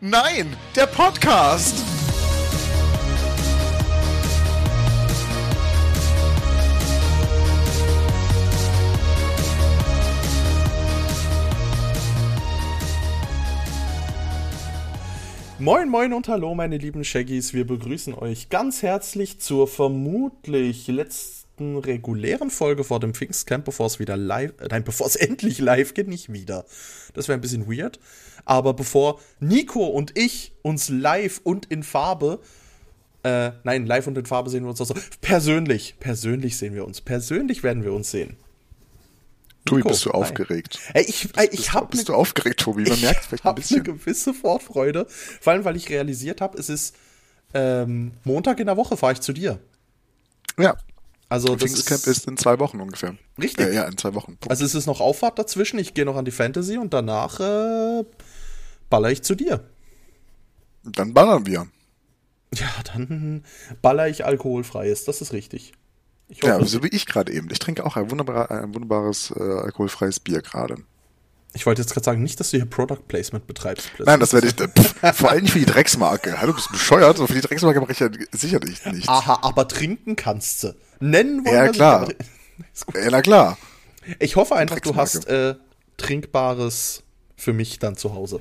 Nein, der Podcast. Moin, moin und hallo, meine lieben Shaggies. Wir begrüßen euch ganz herzlich zur vermutlich letzten regulären Folge vor dem Pfingstcamp, bevor es wieder live, äh, nein, bevor es endlich live geht, nicht wieder. Das wäre ein bisschen weird. Aber bevor Nico und ich uns live und in Farbe, äh, nein, live und in Farbe sehen wir uns auch so, persönlich, persönlich sehen wir uns, persönlich werden wir uns sehen. Tobi, bist du aufgeregt? Ey, ich, ey, ich habe bist, bist du aufgeregt, Tobi? Man merkt vielleicht ein bisschen. eine gewisse Vorfreude, vor allem weil ich realisiert habe, es ist ähm, Montag in der Woche fahre ich zu dir. Ja. Also das Pfingstcamp ist, ist in zwei Wochen ungefähr. Richtig. Äh, ja, in zwei Wochen. Punkt. Also es ist noch Auffahrt dazwischen. Ich gehe noch an die Fantasy und danach äh, baller ich zu dir. Dann ballern wir. Ja, dann baller ich alkoholfreies. Das ist richtig. Ich hoffe, ja, so wie ich gerade eben. Ich trinke auch ein, wunderbar, ein wunderbares äh, alkoholfreies Bier gerade. Ich wollte jetzt gerade sagen, nicht, dass du hier Product Placement betreibst. Plötzlich. Nein, das werde ich. Pff, vor allem nicht für die Drecksmarke. Hallo, bist du bescheuert? So für die Drecksmarke mache ich ja sicherlich nicht. Aha, aber trinken kannst du. Nennen wollen Ja, klar. Ja, na klar. Ich hoffe einfach, du hast äh, Trinkbares für mich dann zu Hause.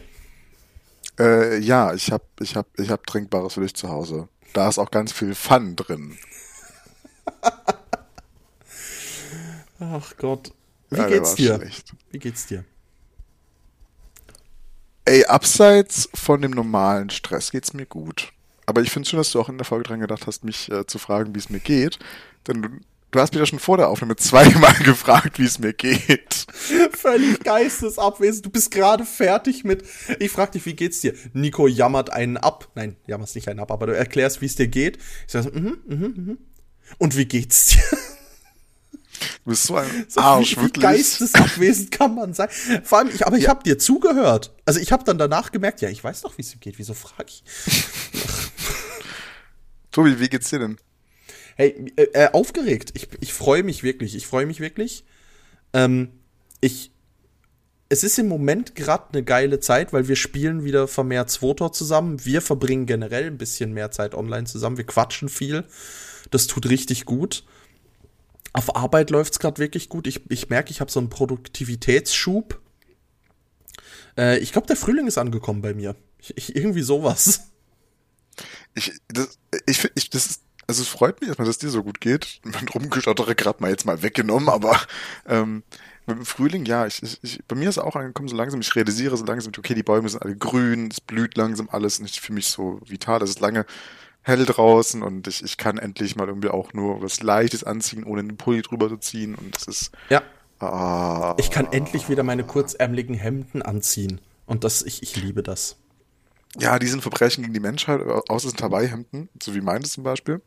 Äh, ja, ich habe ich hab, ich hab Trinkbares für dich zu Hause. Da ist auch ganz viel Fun drin. Ach Gott. Wie ja, geht's dir? Schlecht. Wie geht's dir? Ey, abseits von dem normalen Stress geht's mir gut. Aber ich finde schön, dass du auch in der Folge dran gedacht hast, mich äh, zu fragen, wie es mir geht. Denn du, du hast mich ja schon vor der Aufnahme zweimal gefragt, wie es mir geht. Völlig geistesabwesend. Du bist gerade fertig mit. Ich frag dich, wie geht's dir? Nico jammert einen ab. Nein, jammerst nicht einen ab, aber du erklärst, wie es dir geht. Ich sag so, mhm, mhm, mhm. Und wie geht's dir? Du bist so ein so Arsch, wie, wirklich. Geistesabwesend kann man sein. Vor allem, ich, aber ich ja. habe dir zugehört. Also ich habe dann danach gemerkt, ja, ich weiß doch, wie es ihm geht. Wieso frage ich? Tobi, wie geht's dir denn? Hey, äh, äh, aufgeregt. Ich, ich freue mich wirklich. Ich freue mich wirklich. Ähm, ich, es ist im Moment gerade eine geile Zeit, weil wir spielen wieder vermehrt Zwotor zusammen. Wir verbringen generell ein bisschen mehr Zeit online zusammen. Wir quatschen viel. Das tut richtig gut. Auf Arbeit läuft es gerade wirklich gut. Ich, ich merke, ich habe so einen Produktivitätsschub. Äh, ich glaube, der Frühling ist angekommen bei mir. Ich, ich, irgendwie sowas. Ich, das, ich, ich, das ist, also es freut mich erstmal, dass dir so gut geht. Mein Rumgeschottere gerade mal jetzt mal weggenommen, aber ähm, dem Frühling, ja, ich, ich, ich, bei mir ist auch angekommen so langsam, ich realisiere so langsam, okay, die Bäume sind alle grün, es blüht langsam alles und ich fühle mich so vital. Es ist lange hell draußen und ich, ich kann endlich mal irgendwie auch nur was Leichtes anziehen, ohne den Pulli drüber zu ziehen und das ist. Ja. Ah, ich kann endlich wieder meine kurzärmeligen Hemden anziehen und das, ich, ich liebe das. Ja, die sind Verbrechen gegen die Menschheit, außer es sind Hawaii-Hemden, so wie meines zum Beispiel.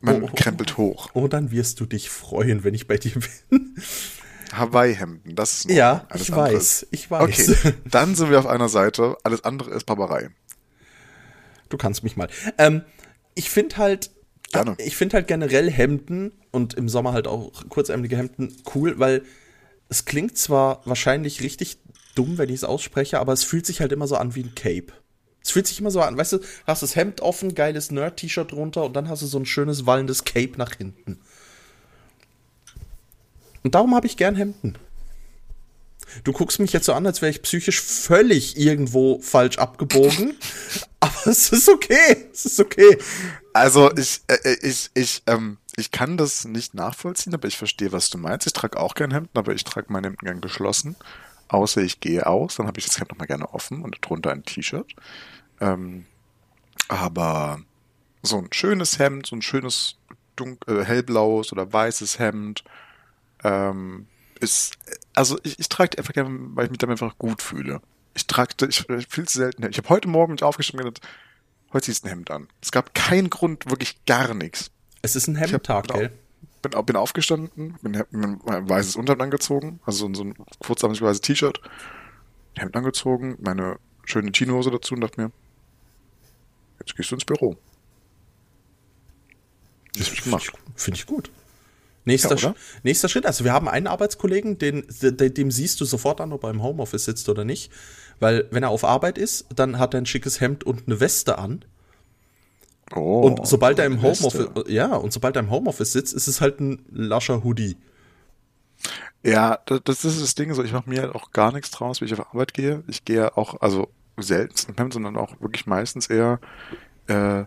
Man oh, oh, krempelt hoch. Oh, dann wirst du dich freuen, wenn ich bei dir bin. Hawaii-Hemden, das ist Ja, ich anderes. weiß, ich weiß. Okay, dann sind wir auf einer Seite, alles andere ist Barbarei. Du kannst mich mal. Ähm, ich finde halt, Gerne. ich finde halt generell Hemden und im Sommer halt auch kurzärmelige Hemden cool, weil es klingt zwar wahrscheinlich richtig dumm, wenn ich es ausspreche, aber es fühlt sich halt immer so an wie ein Cape. Es fühlt sich immer so an, weißt du, hast das Hemd offen, geiles Nerd-T-Shirt drunter und dann hast du so ein schönes wallendes Cape nach hinten. Und darum habe ich gern Hemden. Du guckst mich jetzt so an, als wäre ich psychisch völlig irgendwo falsch abgebogen. aber es ist okay. Es ist okay. Also ich, äh, äh, ich, ich, ähm, ich kann das nicht nachvollziehen, aber ich verstehe, was du meinst. Ich trage auch gern Hemden, aber ich trage meine Hemden gern geschlossen. Außer ich gehe aus, dann habe ich das Hemd nochmal gerne offen und drunter ein T-Shirt. Ähm, aber so ein schönes Hemd, so ein schönes dunkel, äh, hellblaues oder weißes Hemd, ähm, ist, also ich, ich trage die einfach gerne, weil ich mich damit einfach gut fühle. Ich trage, ich, ich viel zu selten. Ich habe heute Morgen mich aufgestanden und gedacht, heute ziehst du ein Hemd an. Es gab keinen Grund, wirklich gar nichts. Es ist ein Hemdtag, gell? Bin, bin aufgestanden, bin, bin ein weißes Unterhemd angezogen, also so, ein kurzarmiges weißes T-Shirt, Hemd angezogen, meine schöne Chinohose dazu und dachte mir, jetzt gehst du ins Büro. Das finde ich, find ich gut. Nächster, Ja, nächster Schritt. Also wir haben einen Arbeitskollegen, den, de- dem siehst du sofort an, ob er im Homeoffice sitzt oder nicht. Weil wenn er auf Arbeit ist, dann hat er ein schickes Hemd und eine Weste an. Oh, Und sobald er im. Homeoffice, ja, und sobald er im Homeoffice sitzt, ist es halt ein lascher Hoodie. Ja, das, das ist das Ding so. Ich mache mir halt auch gar nichts draus, wie ich auf Arbeit gehe. Ich gehe auch, also selten im Hemd, sondern auch wirklich meistens eher äh,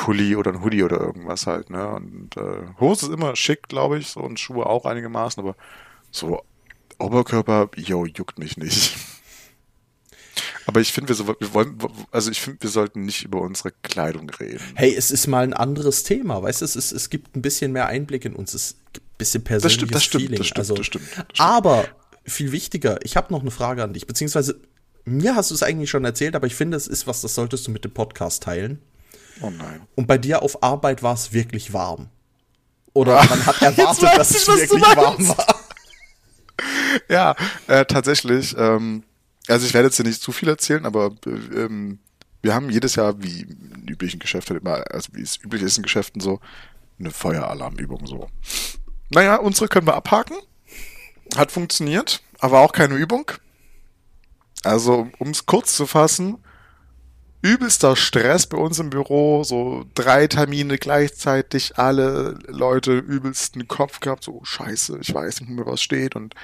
Pulli oder ein Hoodie oder irgendwas halt. Ne? Und äh, Hose ist immer schick, glaube ich, so und Schuhe auch einigermaßen, aber so Oberkörper, yo, juckt mich nicht. Aber ich finde, wir, so, wir wollen, also ich finde, wir sollten nicht über unsere Kleidung reden. Hey, es ist mal ein anderes Thema, weißt du, es, ist, es gibt ein bisschen mehr Einblick in uns, es gibt ein bisschen persönliches stimmt, das stimmt, Feeling. das stimmt, also, das stimmt, das stimmt. Aber viel wichtiger, ich habe noch eine Frage an dich, beziehungsweise mir hast du es eigentlich schon erzählt, aber ich finde, es ist was, das solltest du mit dem Podcast teilen. Oh nein. Und bei dir auf Arbeit war es wirklich warm. Oder man hat erwartet, dass ich, es wirklich warm war. Ja, äh, tatsächlich. Ähm, also ich werde jetzt hier nicht zu viel erzählen, aber äh, ähm, wir haben jedes Jahr, wie in üblichen Geschäften immer, also wie es üblich ist in Geschäften so, eine Feueralarmübung so. Naja, unsere können wir abhaken. Hat funktioniert, aber auch keine Übung. Also, um es kurz zu fassen, übelster Stress bei uns im Büro, so drei Termine gleichzeitig, alle Leute übelsten Kopf gehabt, so scheiße, ich weiß nicht mehr, was steht. Und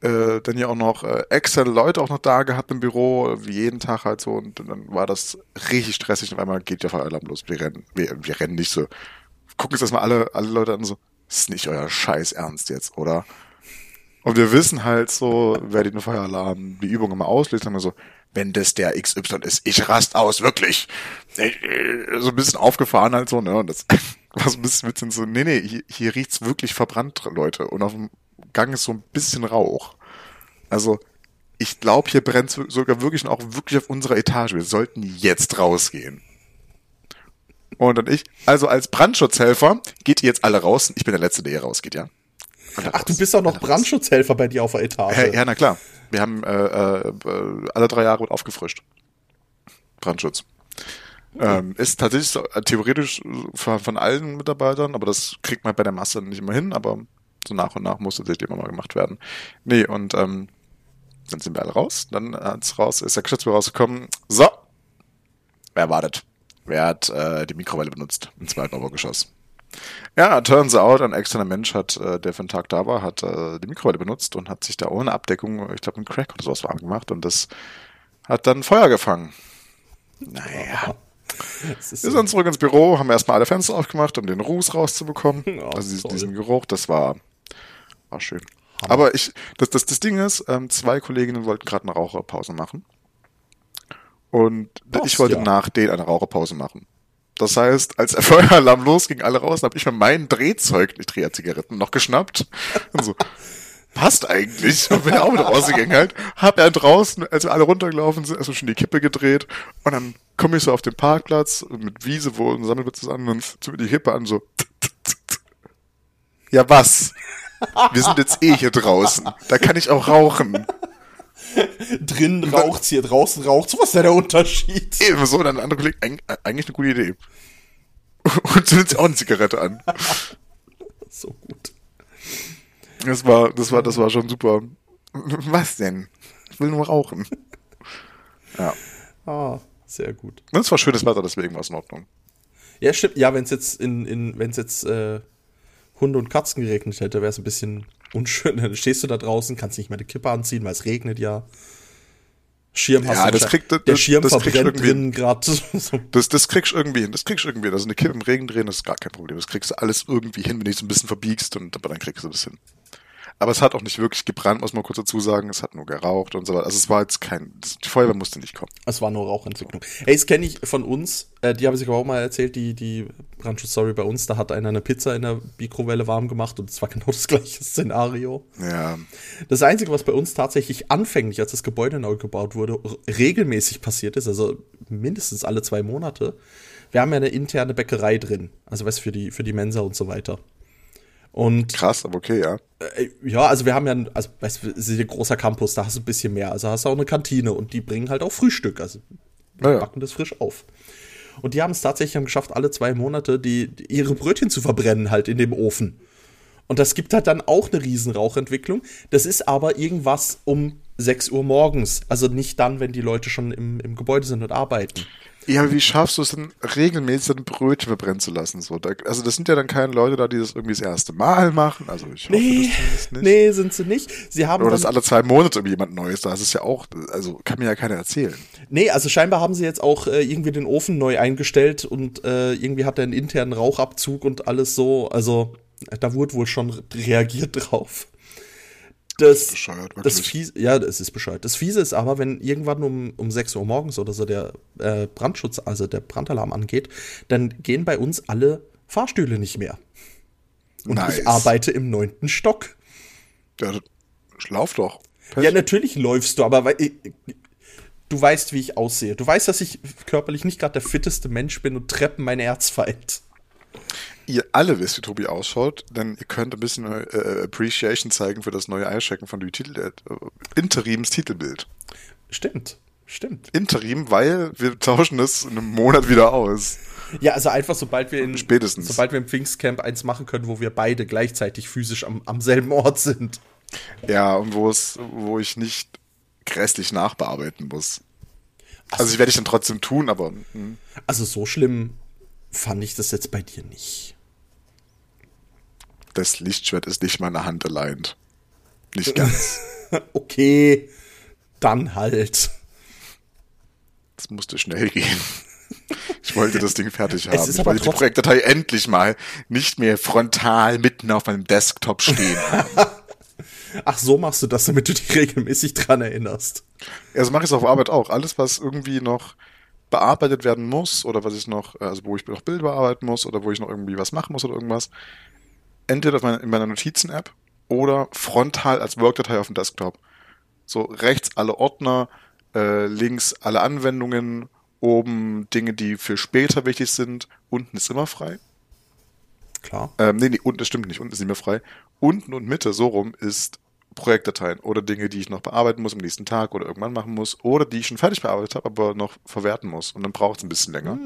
äh, dann ja auch noch äh, externe Leute auch noch da gehabt im Büro, wie jeden Tag halt so. Und, dann war das richtig stressig. Und einmal geht der Feueralarm los, wir rennen, wir, wir rennen nicht so, gucken uns erstmal alle, alle Leute an so, ist nicht euer Scheiß Ernst jetzt, oder? Und wir wissen halt so, wer den Feueralarm, die Übung immer auslöst, haben wir so, wenn das der XY ist, ich rast aus, wirklich. Ich, äh, So ein bisschen aufgefahren halt so, ne? Und das war so ein bisschen, bisschen so, nee, nee, hier, hier riecht's wirklich verbrannt, Leute. Und auf dem Gang ist so ein bisschen Rauch. Also, ich glaube, hier brennt sogar wirklich auch wirklich auf unserer Etage. Wir sollten jetzt rausgehen. Und dann ich, also als Brandschutzhelfer, geht ihr jetzt alle raus. Ich bin der Letzte, der hier rausgeht, ja? Ach, du bist auch noch. Brandschutzhelfer bei dir auf der Etage. Ja, ja, na klar. Wir haben äh, äh, äh, alle drei Jahre aufgefrischt. Brandschutz. Ähm, ist tatsächlich so, äh, theoretisch von, von allen Mitarbeitern, aber das kriegt man bei der Masse nicht immer hin, aber so nach und nach muss tatsächlich immer mal gemacht werden. Nee, und ähm, dann sind wir alle raus. Dann hat's raus, ist der Geschäftsführer rausgekommen. So, wer wartet? Wer hat äh, die Mikrowelle benutzt im zweiten Obergeschoss? Ja, turns out, ein externer Mensch hat, äh, der für einen Tag da war, hat äh, die Mikrowelle benutzt und hat sich da ohne Abdeckung, ich glaube, einen Crack oder sowas warm gemacht und das hat dann Feuer gefangen. Naja. Ist Wir so. sind zurück ins Büro, haben erstmal alle Fenster aufgemacht, um den Ruß rauszubekommen. Ja, also diesen, diesen Geruch, das war, war schön. Aber ich, das, das, das Ding ist, ähm, zwei Kolleginnen wollten gerade eine Raucherpause machen. Und Passt, ich wollte ja. nach denen eine Raucherpause machen. Das heißt, als der Feueralarm losging, alle raus, habe ich mir mein Drehzeug, ich drehe ja Zigaretten, noch geschnappt. Und so, passt eigentlich. Und bin auch mit rausgegangen halt. Hab er draußen, als wir alle runtergelaufen sind, erstmal schon die Kippe gedreht. Und dann komme ich so auf den Parkplatz mit Wiese, wo ein Sammelplatz ist an und ziehe mir die Kippe an, so. Ja, was? Wir sind jetzt eh hier draußen. Da kann ich auch rauchen. Drin raucht's hier, draußen raucht's. Was ist denn der Unterschied? Eben so, dann ein anderer Kollege, eig- eigentlich eine gute Idee. Und zündet sich auch eine Zigarette an. So gut. Das war, das war, das war schon super. Was denn? Ich will nur rauchen. Ja. Ah, sehr gut. Und es war schönes Wetter, deswegen war es in Ordnung. Ja, stimmt. Ja, wenn es jetzt in, in wenn es jetzt äh, Hunde und Katzen geregnet hätte, wäre es ein bisschen unschön. Dann stehst du da draußen, kannst nicht mehr die Kippe anziehen, weil es regnet ja. Schirm Ja, hast du das kriegt- das- der Schirm das verbrennt drin gerade. So. Das, das kriegst du irgendwie hin. Das kriegst du irgendwie hin. Also eine Kippe im Regen drehen, das ist gar kein Problem. Das kriegst du alles irgendwie hin, wenn du so ein bisschen verbiegst und aber dann kriegst du das hin. Aber es hat auch nicht wirklich gebrannt, muss man kurz dazu sagen. Es hat nur geraucht und so weiter. Also es war jetzt kein, das, die Feuerwehr musste nicht kommen. Es war nur Rauchentwicklung. Hey, das kenne ich von uns. Äh, die habe ich aber auch mal erzählt, die, die Brandschutz-Story bei uns. Da hat einer eine Pizza in der Mikrowelle warm gemacht und es war genau das gleiche Szenario. Ja, Das Einzige, was bei uns tatsächlich anfänglich, als das Gebäude neu gebaut wurde, regelmäßig passiert ist, also mindestens alle zwei Monate, wir haben ja eine interne Bäckerei drin. Also du, für die, für die Mensa und so weiter. Und krass, aber okay, ja. äh, ja, also wir haben ja, ein- also weißt du, es ist ein großer Campus, da hast du ein bisschen mehr. Also hast du auch eine Kantine und die bringen halt auch Frühstück. Also die Ja, ja. backen das frisch auf. Und die haben es tatsächlich haben geschafft, alle zwei Monate die, die ihre Brötchen zu verbrennen halt in dem Ofen. Und das gibt halt dann auch eine riesen Rauchentwicklung. Das ist aber irgendwas um 6 Uhr morgens. Also nicht dann, wenn die Leute schon im, im Gebäude sind und arbeiten. Ja, aber wie schaffst du es denn regelmäßig ein Brötchen verbrennen zu lassen? So, da, also das sind ja dann keine Leute da, die das irgendwie das erste Mal machen. Also ich hoffe Nee, das nicht. nee, sind sie nicht. Sie haben Oder dass alle zwei Monate irgendwie jemand Neues da ist, ist ja auch, also kann mir ja keiner erzählen. Nee, also scheinbar haben sie jetzt auch äh, irgendwie den Ofen neu eingestellt und äh, irgendwie hat er einen internen Rauchabzug und alles so. Also da wurde wohl schon reagiert drauf. Das, Bescheuert, das. Fiese, ja, das ist bescheuert. Das Fiese ist aber, wenn irgendwann um, um 6 Uhr morgens oder so der äh, Brandschutz, also der Brandalarm angeht, dann gehen bei uns alle Fahrstühle nicht mehr. Und Nice. ich arbeite im neunten Stock. Ja, lauf doch. Pech. Ja, natürlich läufst du, aber weil, ich- du weißt, wie ich aussehe. Du weißt, dass ich körperlich nicht gerade der fitteste Mensch bin und Treppen mein Erzfeind. Ihr alle wisst, wie Tobi ausschaut, denn ihr könnt ein bisschen äh, Appreciation zeigen für das neue Eichecken von dem Titel, äh, Interims Titelbild. Stimmt, stimmt. Interim, weil wir tauschen es in einem Monat wieder aus. Ja, also einfach, sobald wir in, Spätestens. sobald wir im Pfingstcamp eins machen können, wo wir beide gleichzeitig physisch am, am selben Ort sind. Ja, und wo es, wo ich nicht grässlich nachbearbeiten muss. Also ich werde ich dann trotzdem tun, aber hm. Also so schlimm fand ich das jetzt bei dir nicht. das Lichtschwert ist nicht meine Hand allein. Nicht ganz. Okay, dann halt. Das musste schnell gehen. Ich wollte das Ding fertig haben. Ich wollte die Projektdatei endlich mal nicht mehr frontal mitten auf meinem Desktop stehen haben. Ach, so machst du das, damit du dich regelmäßig dran erinnerst. Also mache ich es auf Arbeit auch. Alles, was irgendwie noch bearbeitet werden muss oder was ich noch, also wo ich noch Bilder bearbeiten muss oder wo ich noch irgendwie was machen muss oder irgendwas, entweder meine, in meiner Notizen-App oder frontal als Workdatei auf dem Desktop. So rechts alle Ordner, äh, links alle Anwendungen, oben Dinge, die für später wichtig sind, unten ist immer frei. Klar. Ähm, nee, nee, unten, das stimmt nicht, unten ist nicht mehr frei. Unten und Mitte, so rum, ist Projektdateien oder Dinge, die ich noch bearbeiten muss am nächsten Tag oder irgendwann machen muss oder die ich schon fertig bearbeitet habe, aber noch verwerten muss. Und dann braucht es ein bisschen länger.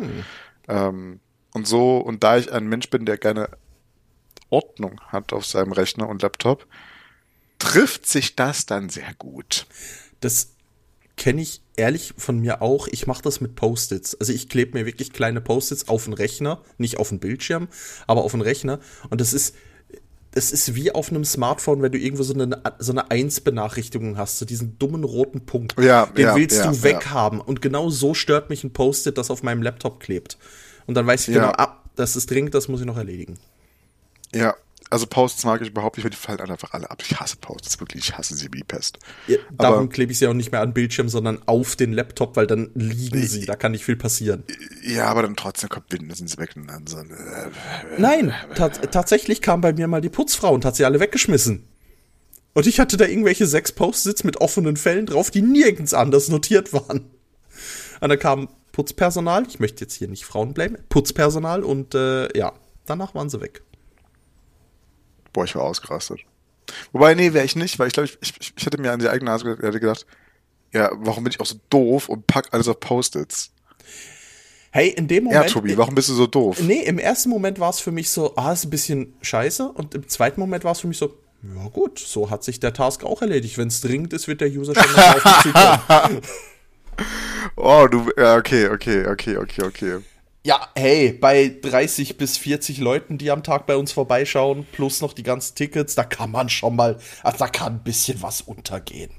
Ähm, und so, und da ich ein Mensch bin, der gerne Ordnung hat auf seinem Rechner und Laptop, trifft sich das dann sehr gut. Das kenne ich ehrlich von mir auch. Ich mache das mit Post-its. Also ich klebe mir wirklich kleine Post-its auf den Rechner, nicht auf den Bildschirm, aber auf den Rechner. Und das ist, das ist wie auf einem Smartphone, wenn du irgendwo so eine, so eine Eins-Benachrichtigung hast, so diesen dummen roten Punkt. Ja, Den ja, willst ja, du weghaben. Und genau so stört mich ein Post-it, das auf meinem Laptop klebt. Und dann weiß ich genau, ah, das ist dringend, das muss ich noch erledigen. Ja, also Posts mag ich überhaupt nicht, weil die fallen einfach alle ab. Ich hasse Posts, wirklich, ich hasse sie wie die Pest. Ja, darum Aber- klebe ich sie auch nicht mehr an den Bildschirm, sondern auf den Laptop, weil dann liegen sie. Da kann nicht viel passieren. Ja, aber dann trotzdem kommt Wind, dann sind sie weg und dann so, äh, Nein, tat- tatsächlich kam bei mir mal die Putzfrau und hat sie alle weggeschmissen. Und ich hatte da irgendwelche sechs Post-its mit offenen Fällen drauf, die nirgends anders notiert waren. Und dann kam Putzpersonal, ich möchte jetzt hier nicht Frauen blamen, Putzpersonal und äh, ja, danach waren sie weg. Boah, ich war ausgerastet. Wobei, nee, wäre ich nicht, weil ich glaube, ich, ich, ich hätte mir an die eigene Nase gedacht, gedacht, ja, warum bin ich auch so doof und pack alles auf Post-its? Hey, in dem Ja, Moment. Tobi, warum bist du so doof? Nee, im ersten Moment war es für mich so, ah, ist ein bisschen scheiße. Und im zweiten Moment war es für mich so, ja gut, so hat sich der Task auch erledigt. Wenn es dringend ist, wird der User schon mal auf zukommen. Oh, du, ja, okay, okay, okay, okay, okay. Ja, hey, bei 30 bis 40 Leuten, die am Tag bei uns vorbeischauen, plus noch die ganzen Tickets, da kann man schon mal, also da kann ein bisschen was untergehen.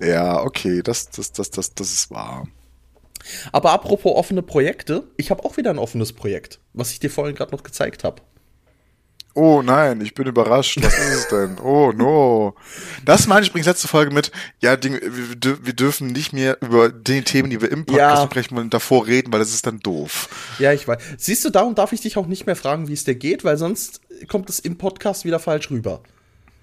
Ja, okay, das, das, das, das, das ist wahr. Aber apropos offene Projekte, ich habe auch wieder ein offenes Projekt, was ich dir vorhin gerade noch gezeigt habe. Oh nein, ich bin überrascht. Was ist es denn? Oh no. Das meine ich übrigens letzte Folge mit, ja, Ding, wir, wir dürfen nicht mehr über die Themen, die wir im Podcast Ja. sprechen wollen, davor reden, weil das ist dann doof. Ja, ich weiß. Siehst du, darum darf ich dich auch nicht mehr fragen, wie es dir geht, weil sonst kommt es im Podcast wieder falsch rüber.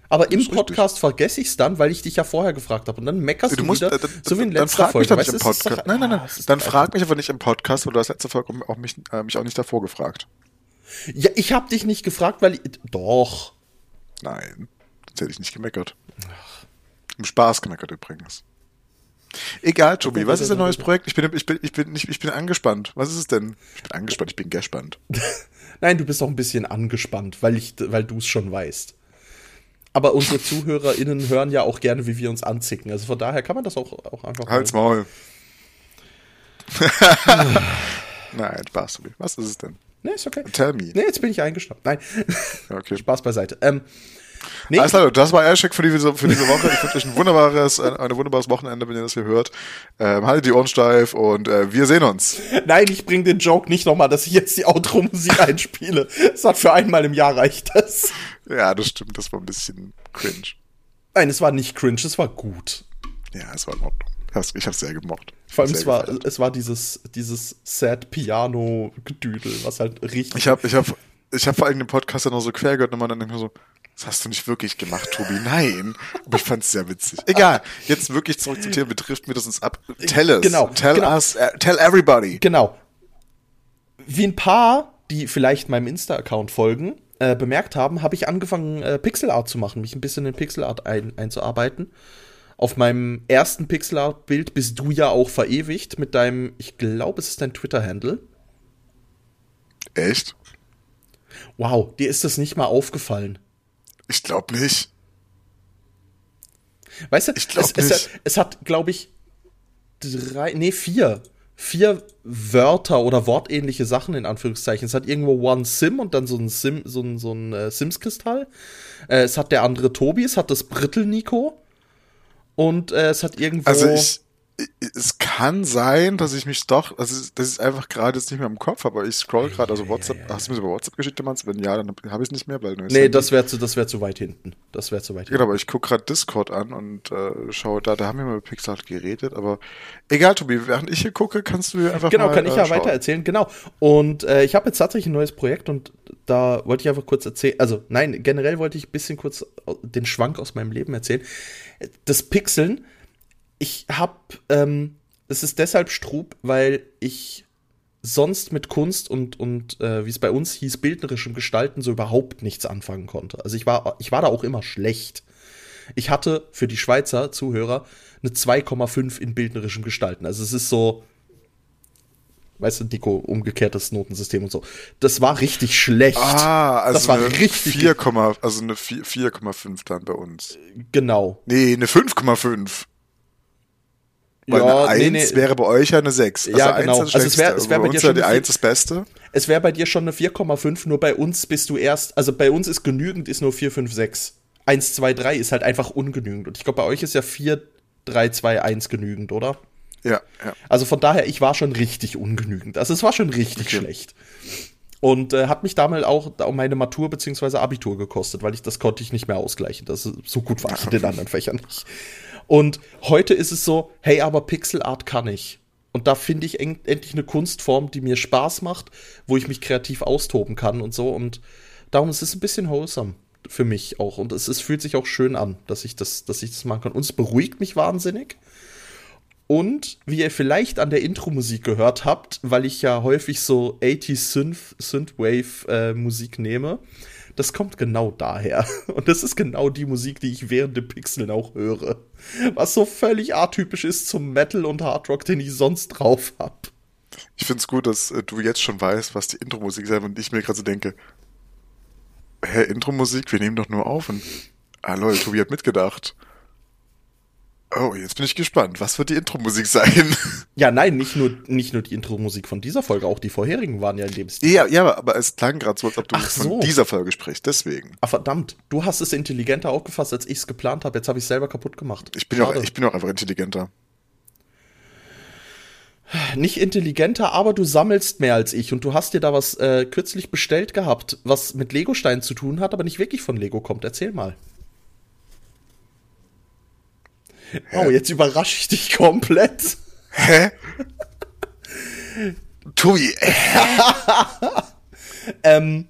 Aber im richtig. Podcast vergesse ich es dann, weil ich dich ja vorher gefragt habe. Und dann meckerst du, Du musst, wieder, äh, dann, so wie in dann letzter frag mich Folge. doch nicht im Weißt Podcast. doch- nein, nein, nein. Ah, Dann frag mich aber nicht im Podcast, weil du hast letzte Folge auch mich, äh, mich auch nicht davor gefragt. Ja, ich habe dich nicht gefragt, weil ich, doch. Nein, sonst hätte ich nicht gemeckert. Im Spaß gemeckert übrigens. Egal, Tobi, was ist dein neues Projekt? Ich bin, ich bin, ich bin, nicht, ich bin angespannt. Was ist es denn? Ich bin angespannt, ich bin gespannt. Nein, du bist auch ein bisschen angespannt, weil ich, weil du es schon weißt. Aber unsere ZuhörerInnen hören ja auch gerne, wie wir uns anzicken. Also von daher kann man das auch, auch einfach. Halt's Maul. Nein, Spaß, Tobi. Was ist es denn? Nee, ist okay. Tell me. Nee, jetzt bin ich eingeschnappt. Nein. Okay. Spaß beiseite. Ähm, nee. Alles klar, das war Aircheck für diese, für diese Woche. Ich wünsche euch ein wunderbares, ein, ein, wunderbares Wochenende, wenn ihr das hier hört. Ähm, haltet die Ohren steif und äh, wir sehen uns. Nein, ich bringe den Joke nicht nochmal, dass ich jetzt die Outro-Musik einspiele. Es hat für einmal im Jahr reicht das. Ja, das stimmt. Das war ein bisschen cringe. Nein, es war nicht cringe, es war gut. Ja, es war in Ordnung. Ich hab's sehr gemocht. Vor allem, es war, es war dieses, dieses Sad Piano-Gedüdel, was halt richtig. Ich habe ich hab, ich hab vor allem den Podcast dann noch so quer gehört und man dann mir so, das hast du nicht wirklich gemacht, Tobi. Nein. Aber ich fand's sehr witzig. Egal. Jetzt wirklich zurück zum Thema. Betrifft mir das uns ab. Tell us. Genau. Tell genau. us. Uh, tell everybody. Genau. Wie ein paar, die vielleicht meinem Insta-Account folgen, äh, bemerkt haben, habe ich angefangen, äh, Pixel Art zu machen, mich ein bisschen in Pixel Art ein, einzuarbeiten. Auf meinem ersten Pixel Art Bild bist du ja auch verewigt mit deinem, ich glaube, es ist dein Twitter-Handle. Echt? Wow, dir ist das nicht mal aufgefallen. Ich glaube nicht. Weißt du, ich glaub es, es, hat, es hat, glaube ich, drei, nee, vier. Vier Wörter oder wortähnliche Sachen in Anführungszeichen. Es hat irgendwo One Sim und dann so ein Sim, so ein, so ein äh, Sims-Kristall. Äh, es hat der andere Tobi, es hat das Brittel Nico. Und äh, es hat irgendwo. Also ich, es kann sein, dass ich mich doch, also das ist einfach gerade jetzt nicht mehr im Kopf, aber ich scroll gerade, also WhatsApp, ja, ja, ja. hast du mir über WhatsApp geschickt, meinst Wenn ja, dann habe ich es nicht mehr, weil Nee, das wäre zu, das wäre zu weit hinten. Das wäre zu weit hinten. Genau, aber ich gucke gerade Discord an und äh, schaue da, da haben wir mal mit Pixart geredet, aber egal, Tobi, während ich hier gucke, kannst du hier einfach Genau, mal, kann ich äh, ja weiter erzählen, genau. Und äh, ich habe jetzt tatsächlich ein neues Projekt und da wollte ich einfach kurz erzählen, also nein, generell wollte ich ein bisschen kurz den Schwank aus meinem Leben erzählen. Das Pixeln, ich habe ähm, es ist deshalb Strub, weil ich sonst mit Kunst und, und äh, wie es bei uns hieß, bildnerischem Gestalten so überhaupt nichts anfangen konnte. Also ich war, ich war da auch immer schlecht. Ich hatte für die Schweizer Zuhörer eine 2,5 in bildnerischem Gestalten. Also es ist so, weißt du, Nico, umgekehrtes Notensystem und so. Das war richtig schlecht. Ah, also das war eine richtig 4, also eine 4,5 dann bei uns. Genau. Nee, eine 5,5. Weil ja, eine 1 nee, nee. wäre bei euch ja eine 6. Also Ja, 1 genau. Also es wär- Schlechteste. es wär bei dir schon die eine 1 das Beste. Es wäre bei dir schon eine 4,5, nur bei uns bist du erst, also bei uns ist genügend, ist nur 4, 5, 6. 1, 2, 3 ist halt einfach ungenügend. Und ich glaube, bei euch ist ja 4, 3, 2, 1 genügend, oder? Ja, ja. Also von daher, ich war schon richtig ungenügend. Also es war schon richtig Okay. schlecht. Und äh, hat mich damals auch um meine Matur bzw. Abitur gekostet, weil ich das konnte ich nicht mehr ausgleichen. Das ist, so gut war ich in den anderen Fächern nicht. Und heute ist es so, hey, aber Pixel Art kann ich. Und da finde ich en endlich eine Kunstform, die mir Spaß macht, wo ich mich kreativ austoben kann und so. Und darum ist es ein bisschen wholesome für mich auch. Und es, es fühlt sich auch schön an, dass ich das, dass ich das machen kann. Und es beruhigt mich wahnsinnig. Und wie ihr vielleicht an der Intro-Musik gehört habt, weil ich ja häufig so 80s Synth, Synthwave äh, nehme, das kommt genau daher. Und das ist genau die Musik, die ich während dem Pixeln auch höre. Was so völlig atypisch ist zum Metal und Hardrock, den ich sonst drauf hab. Ich find's gut, dass äh, du jetzt schon weißt, was die Intro-Musik wird und ich mir gerade so denke, hä, Intro-Musik, wir nehmen doch nur auf und, ah lol, Tobi hat mitgedacht. Oh, jetzt bin ich gespannt. Was wird die Intro-Musik sein? Ja, nein, nicht nur, nicht nur die Intro-Musik von dieser Folge, auch die vorherigen waren ja in dem Stil. ja, ja, aber es klang gerade so, als ob du Ach von so. dieser Folge sprichst. Deswegen. Ah, verdammt, du hast es intelligenter aufgefasst, als ich es geplant habe. Jetzt habe ich selber kaputt gemacht. Ich bin, auch, ich bin auch einfach intelligenter. nicht intelligenter, aber du sammelst mehr als ich und du hast dir da was äh, kürzlich bestellt gehabt, was mit Legosteinen zu tun hat, aber nicht wirklich von Lego kommt. Erzähl mal. Oh, jetzt überrasche ich dich komplett. Hä? Tobi, äh, Ähm,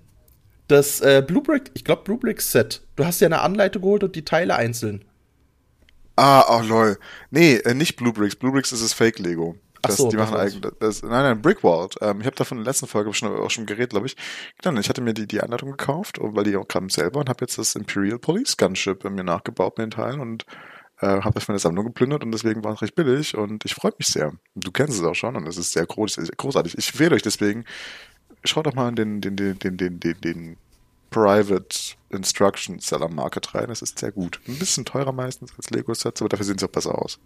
das äh, Blue Brick, ich glaube Blue Brick Set. Du hast ja eine Anleitung geholt und die Teile einzeln. ah, oh lol. Nee, äh, nicht Blue Bricks. Blue Bricks ist das Fake-Lego. Ach Das, so, die machen eigentlich, das, nein, nein, Brickwald. Ähm, ich habe davon in der letzten Folge schon, auch schon geredet, glaube ich. Genau, ich hatte mir die, die Anleitung gekauft, weil die auch kam selber und habe jetzt das Imperial Police Gunship bei mir nachgebaut mit den Teilen und äh, habe das meine Sammlung geplündert und deswegen war es recht billig und ich freue mich sehr. Du kennst es auch schon und es ist sehr groß, großartig. Ich wähle euch deswegen, schaut doch mal in den, den, den, den, den, den, den Private Instruction Seller Market rein. Das ist sehr gut. Ein bisschen teurer meistens als Lego-Sets, aber dafür sehen sie auch besser aus.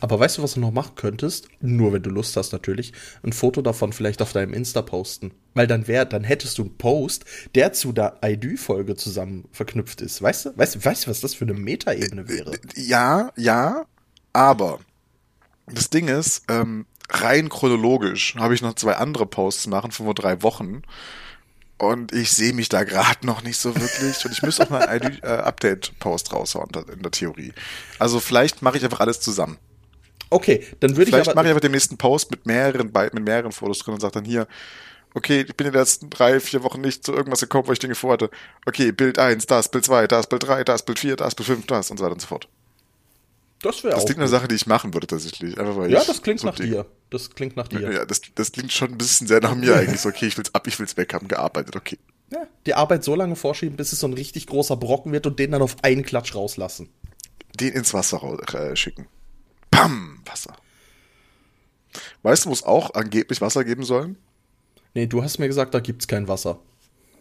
Aber weißt du, was du noch machen könntest? Nur wenn du Lust hast natürlich, ein Foto davon vielleicht auf deinem Insta posten. Weil dann wär, dann hättest du einen Post, der zu der ID-Folge zusammen verknüpft ist. Weißt du? Weißt, weißt du, was das für eine Metaebene wäre? Ja, ja, aber das Ding ist, ähm, rein chronologisch habe ich noch zwei andere Posts machen von vor drei Wochen. Und ich sehe mich da gerade noch nicht so wirklich. Und ich müsste auch mal einen äh, Update-Post raushauen in der Theorie. Also vielleicht mache ich einfach alles zusammen. Okay, dann würde ich Vielleicht mache ich einfach den nächsten Post mit mehreren, mit mehreren Fotos drin und sage dann hier, okay, ich bin in den letzten drei, vier Wochen nicht zu irgendwas gekommen, weil ich Dinge vorhatte. Okay, Bild 1, das, Bild 2, das, Bild 3, das, Bild 4, das, Bild 5, das und so weiter und so fort. Das wäre Das auch. klingt eine Sache, die ich machen würde tatsächlich. Einfach weil ja, ich das klingt so nach dir. Das klingt nach dir. Ja, das, das klingt schon ein bisschen sehr nach mir eigentlich. So, okay, ich will's ab, ich will's weg haben, gearbeitet, okay. Ja, die Arbeit so lange vorschieben, bis es so ein richtig großer Brocken wird und den dann auf einen Klatsch rauslassen. Den ins Wasser äh, schicken. Pam! Wasser. Weißt du, wo es auch angeblich Wasser geben soll? Nee, du hast mir gesagt, da gibt's kein Wasser.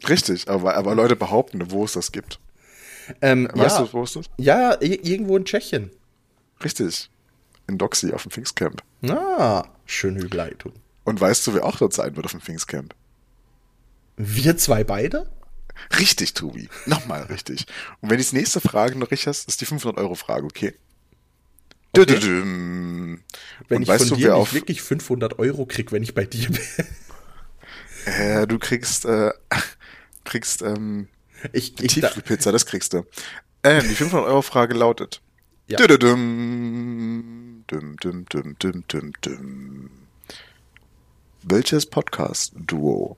Richtig, aber, aber Leute behaupten, wo es das gibt. Ähm, Weißt ja, du, wo es das? ja, irgendwo in Tschechien. Richtig. In Doxy auf dem Pfingstcamp. Ah, schöne Überleitung. Und weißt du, wer auch dort sein wird auf dem Pfingstcamp? Wir zwei beide? Richtig, Tobi. Nochmal richtig. Und wenn du die nächste Frage noch richtig hast, ist die 500-Euro-Frage, okay? Okay. Dü-dü-düm. Wenn Und ich weißt von du, dir nicht wirklich 500 Euro krieg, wenn ich bei dir bin. äh, du kriegst, äh, kriegst, ähm, Ich, ich, Tiefkühlpizza, das kriegst du. Ähm, die 500-Euro-Frage lautet. Ja. Dü-dü-düm. Düm, düm, düm, düm, düm, düm. Welches Podcast-Duo,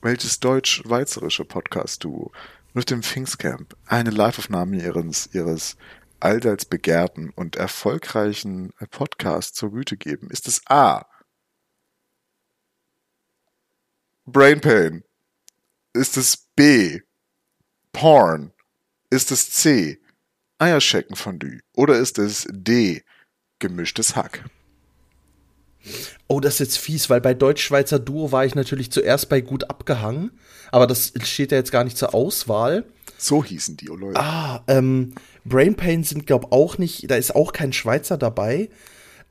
welches deutsch-schweizerische Podcast-Duo mit dem Pfingstcamp eine Liveaufnahme ihres, ihres allseits begehrten und erfolgreichen Podcasts zur Güte geben? Ist es A. Brain Pain? Ist es B. Porn? Ist es C. Eierscheckenfondue? Oder ist es D. Gemischtes Hack? oh, das ist jetzt fies, weil bei Deutsch-Schweizer Duo war ich natürlich zuerst bei gut abgehangen, aber das steht ja jetzt gar nicht zur Auswahl. So hießen die, oh Leute. Ah, ähm, Brain Pain sind, glaub auch nicht, da ist auch kein Schweizer dabei.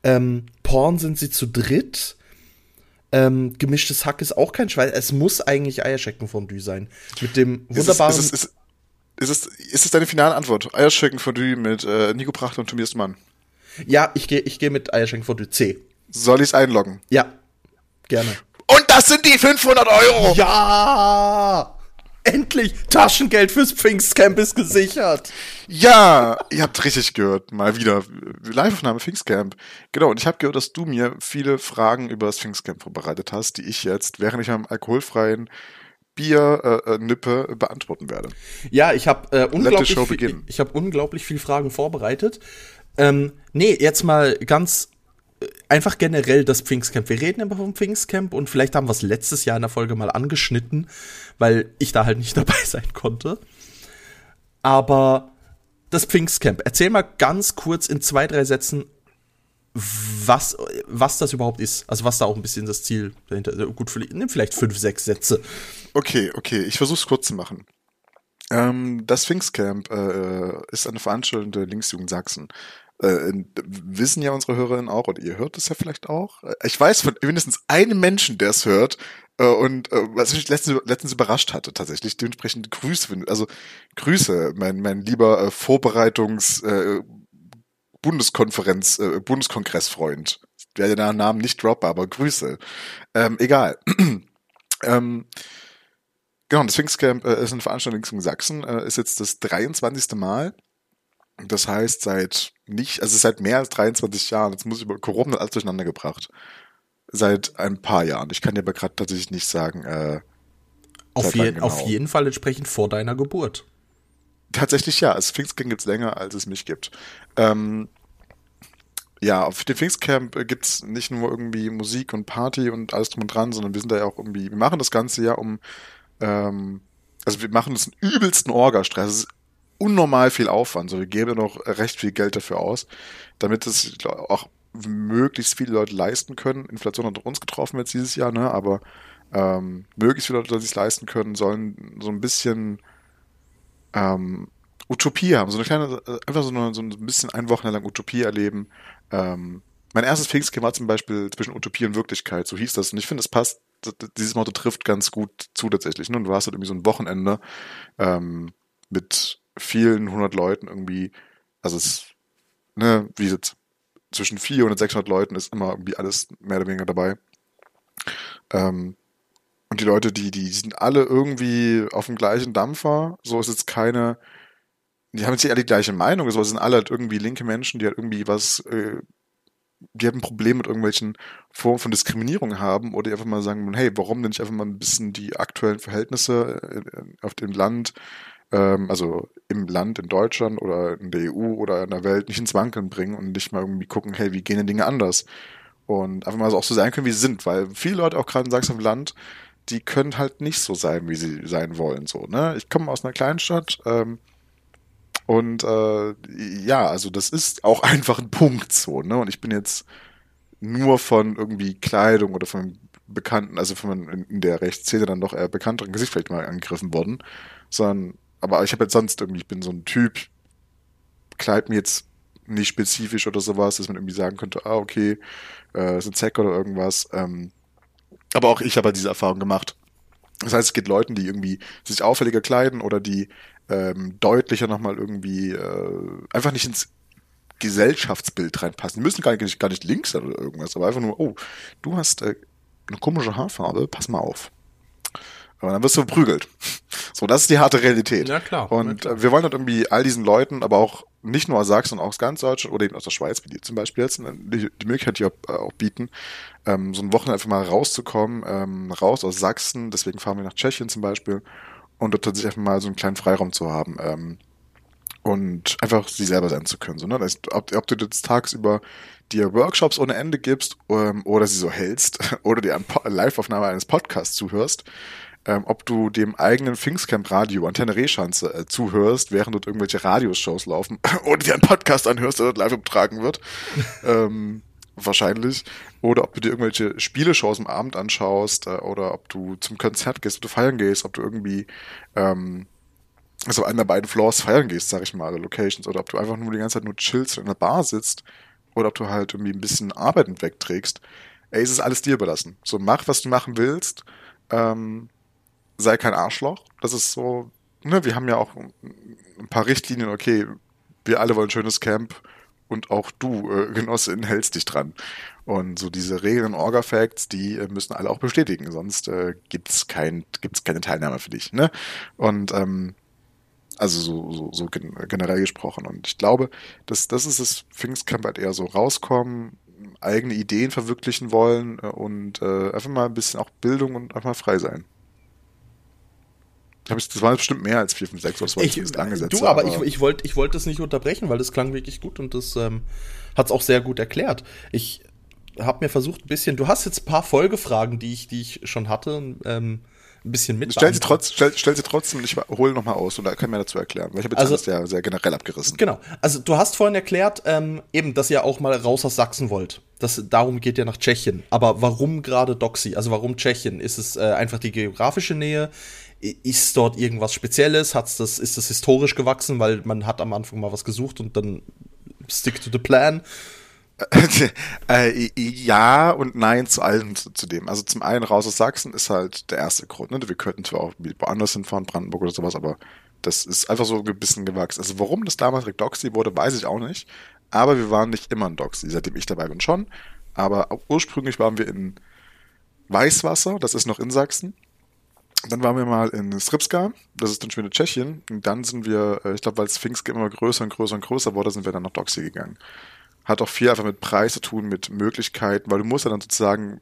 Ähm, Porn sind sie zu dritt. Ähm, gemischtes Hack ist auch kein Schweizer. Es muss eigentlich Eierscheckenfondue sein. Mit dem wunderbaren. ist, es, ist, es, ist, es, ist es deine finale Antwort? Eierscheckenfondue mit äh, Nico Pracht und Tobias Mann. ja, ich gehe ich geh mit Eierscheckenfondue C. Soll ich es einloggen? Ja, gerne. Und das sind die 500 Euro! Ja! Endlich! Taschengeld fürs Pfingstcamp ist gesichert. Ja, ihr habt richtig gehört. Mal wieder. Live-Aufnahme Pfingstcamp. Genau, und ich habe gehört, dass du mir viele Fragen über das Pfingstcamp vorbereitet hast, die ich jetzt, während ich am alkoholfreien Bier äh, äh, nippe, beantworten werde. Ja, ich habe äh, unglaublich, viel, ich habe unglaublich viel Fragen vorbereitet. Ähm, nee, jetzt mal ganz äh, einfach generell das Pfingstcamp. Wir reden immer vom Pfingstcamp und vielleicht haben wir es letztes Jahr in der Folge mal angeschnitten, weil ich da halt nicht dabei sein konnte. Aber das Pfingstcamp. Erzähl mal ganz kurz in zwei, drei Sätzen, was, was das überhaupt ist. Also was da auch ein bisschen das Ziel dahinter ist. Gut, nimm vielleicht fünf, sechs Sätze. Okay, okay, ich versuche es kurz zu machen. Ähm, das Pfingstcamp äh, ist eine Veranstaltung der Linksjugend Sachsen. Äh, wissen ja unsere Hörerinnen auch, und ihr hört es ja vielleicht auch. Ich weiß von mindestens einem Menschen, der es hört, äh, und äh, was mich letztens, letztens überrascht hatte, tatsächlich. Dementsprechend Grüße, also Grüße, mein, mein lieber äh, Vorbereitungs äh, Bundeskonferenz, äh, Bundeskongressfreund. Ich werde den Namen nicht droppen, aber Grüße. Ähm, egal. ähm, Genau, das Pfingstcamp äh, ist eine Veranstaltung in Sachsen, äh, ist jetzt das 23. Mal. Das heißt, seit nicht, also seit mehr als 23 Jahren, jetzt muss ich über Corona alles durcheinander gebracht. Seit ein paar Jahren. Ich kann dir aber gerade tatsächlich nicht sagen, äh, Auf, je genau? auf jeden Fall entsprechend vor deiner Geburt. Tatsächlich ja, das Pfingstcamp gibt's länger, als es mich gibt. Ähm, ja, auf dem Pfingstcamp äh, gibt's nicht nur irgendwie Musik und Party und alles drum und dran, sondern wir sind da ja auch irgendwie, wir machen das Ganze ja um, ähm, also wir machen das einen übelsten Orga-Stress. Es ist unnormal viel Aufwand. So, wir geben noch recht viel Geld dafür aus, damit es auch möglichst viele Leute leisten können. Inflation hat uns getroffen jetzt dieses Jahr, ne? Aber ähm, möglichst viele Leute, die sich leisten können, sollen so ein bisschen ähm, Utopie haben, so eine kleine, einfach so, eine, so ein bisschen ein Wochenende lang Utopie erleben. Ähm, mein erstes Pfingstcamp war zum Beispiel zwischen Utopie und Wirklichkeit, so hieß das. Und ich finde, es passt, dieses Motto trifft ganz gut zu tatsächlich. Ne? Und du hast halt irgendwie so ein Wochenende ähm, mit vielen hundert Leuten irgendwie, also es, ne, wie jetzt zwischen 400 und 600 Leuten ist immer irgendwie alles mehr oder weniger dabei. Ähm, und die Leute, die, die sind alle irgendwie auf dem gleichen Dampfer. So ist jetzt keine, die haben jetzt nicht alle die gleiche Meinung, so sind alle halt irgendwie linke Menschen, die halt irgendwie was, äh, die halt ein Problem mit irgendwelchen Formen von Diskriminierung haben oder die einfach mal sagen, hey, warum denn nicht einfach mal ein bisschen die aktuellen Verhältnisse äh, auf dem Land, ähm, also im Land in Deutschland oder in der EU oder in der Welt nicht ins Wankeln bringen und nicht mal irgendwie gucken, hey, wie gehen denn Dinge anders? Und einfach mal so auch so sein können, wie sie sind, weil viele Leute auch gerade in Sachsen Land, die können halt nicht so sein, wie sie sein wollen. So, ne? Ich komme aus einer Kleinstadt, ähm, und äh, ja, also das ist auch einfach ein Punkt so, ne? Und ich bin jetzt nur von irgendwie Kleidung oder von bekannten, also von in der Rechtsszene dann doch eher bekannteren Gesicht vielleicht mal angegriffen worden, sondern, aber ich habe jetzt sonst irgendwie, ich bin so ein Typ, kleid mir jetzt nicht spezifisch oder sowas, dass man irgendwie sagen könnte, ah, okay, äh, ist ein Zack oder irgendwas. Ähm, aber auch ich habe halt diese Erfahrung gemacht. Das heißt, es gibt Leuten, die irgendwie sich auffälliger kleiden oder die ähm, deutlicher nochmal irgendwie äh, einfach nicht ins Gesellschaftsbild reinpassen. Die müssen gar nicht, gar nicht links sein oder irgendwas, aber einfach nur, oh, du hast äh, eine komische Haarfarbe, pass mal auf. Aber dann wirst du verprügelt. So, das ist die harte Realität. Ja, klar. Und ja, klar. wir wollen halt irgendwie all diesen Leuten, aber auch nicht nur aus Sachsen, auch aus ganz Deutschland oder eben aus der Schweiz, wie die zum Beispiel jetzt, äh, die, die Möglichkeit hier auch, äh, auch bieten, ähm, so ein Wochenende einfach mal rauszukommen, ähm, raus aus Sachsen, deswegen fahren wir nach Tschechien zum Beispiel und dort tatsächlich einfach mal so einen kleinen Freiraum zu haben. Ähm, und einfach sie selber sein zu können. So, ne? das heißt, ob, ob, du jetzt tagsüber dir Workshops ohne Ende gibst ähm, oder sie so hältst oder dir eine Live-Aufnahme eines Podcasts zuhörst, ähm, ob du dem eigenen Pfingstcamp Radio an Teneré-Schanze äh, zuhörst, während dort irgendwelche Radioshows laufen oder dir einen Podcast anhörst, der dort live übertragen wird, ähm, wahrscheinlich, oder ob du dir irgendwelche Spieleshows am Abend anschaust äh, oder ob du zum Konzert gehst, ob du feiern gehst, ob du irgendwie ähm, also einer der beiden Floors feiern gehst, sag ich mal, oder Locations, oder ob du einfach nur die ganze Zeit nur chillst und in der Bar sitzt, oder ob du halt irgendwie ein bisschen Arbeit wegträgst. Ey, es ist alles dir überlassen. So, mach, was du machen willst, ähm, sei kein Arschloch. Das ist so, ne, wir haben ja auch ein paar Richtlinien, okay, wir alle wollen ein schönes Camp und auch du, äh, Genossin, hältst dich dran. Und so diese Regeln Orga-Facts, die äh, müssen alle auch bestätigen, sonst äh, gibt's kein, gibt's keine Teilnahme für dich. Ne? Und ähm, also so, so, so generell gesprochen. Und ich glaube, dass das ist das Pfingstcamp halt eher so rauskommen, eigene Ideen verwirklichen wollen äh, und äh, einfach mal ein bisschen auch Bildung und einfach mal frei sein. Das war bestimmt mehr als 4, 5, 6, was war ich, angesetzt. Du, aber, aber ich, ich wollte ich wollte das nicht unterbrechen, weil das klang wirklich gut und das ähm, hat es auch sehr gut erklärt. Ich habe mir versucht, ein bisschen, du hast jetzt ein paar Folgefragen, die ich, die ich schon hatte, ähm, ein bisschen mit. Stell sie, trotz, stell, stell sie trotzdem und ich hole nochmal aus und da kann mir dazu erklären, weil ich habe jetzt also, alles sehr, sehr generell abgerissen. Genau. Also du hast vorhin erklärt, ähm, eben, dass ihr auch mal raus aus Sachsen wollt. Das, darum geht ihr nach Tschechien. Aber warum gerade Doxy? Also warum Tschechien? Ist es äh, einfach die geografische Nähe? Ist dort irgendwas Spezielles? Hat's das, ist das historisch gewachsen, weil man hat am Anfang mal was gesucht und dann stick to the plan? äh, ja und nein zu allem zu, zu, dem. Also zum einen raus aus Sachsen ist halt der erste Grund. Ne? Wir könnten zwar auch woanders hinfahren, Brandenburg oder sowas, aber das ist einfach so ein bisschen gewachsen. Also warum das damals Doxy wurde, weiß ich auch nicht. Aber wir waren nicht immer in Doxy, seitdem ich dabei bin schon. Aber ursprünglich waren wir in Weißwasser, das ist noch in Sachsen. Dann waren wir mal in Srpska, das ist dann schon wieder Tschechien. Und dann sind wir, äh, ich glaube, weil Sphinx immer größer und größer und größer wurde, sind wir dann nach Doxy gegangen hat auch viel einfach mit Preis zu tun, mit Möglichkeiten, weil du musst ja dann sozusagen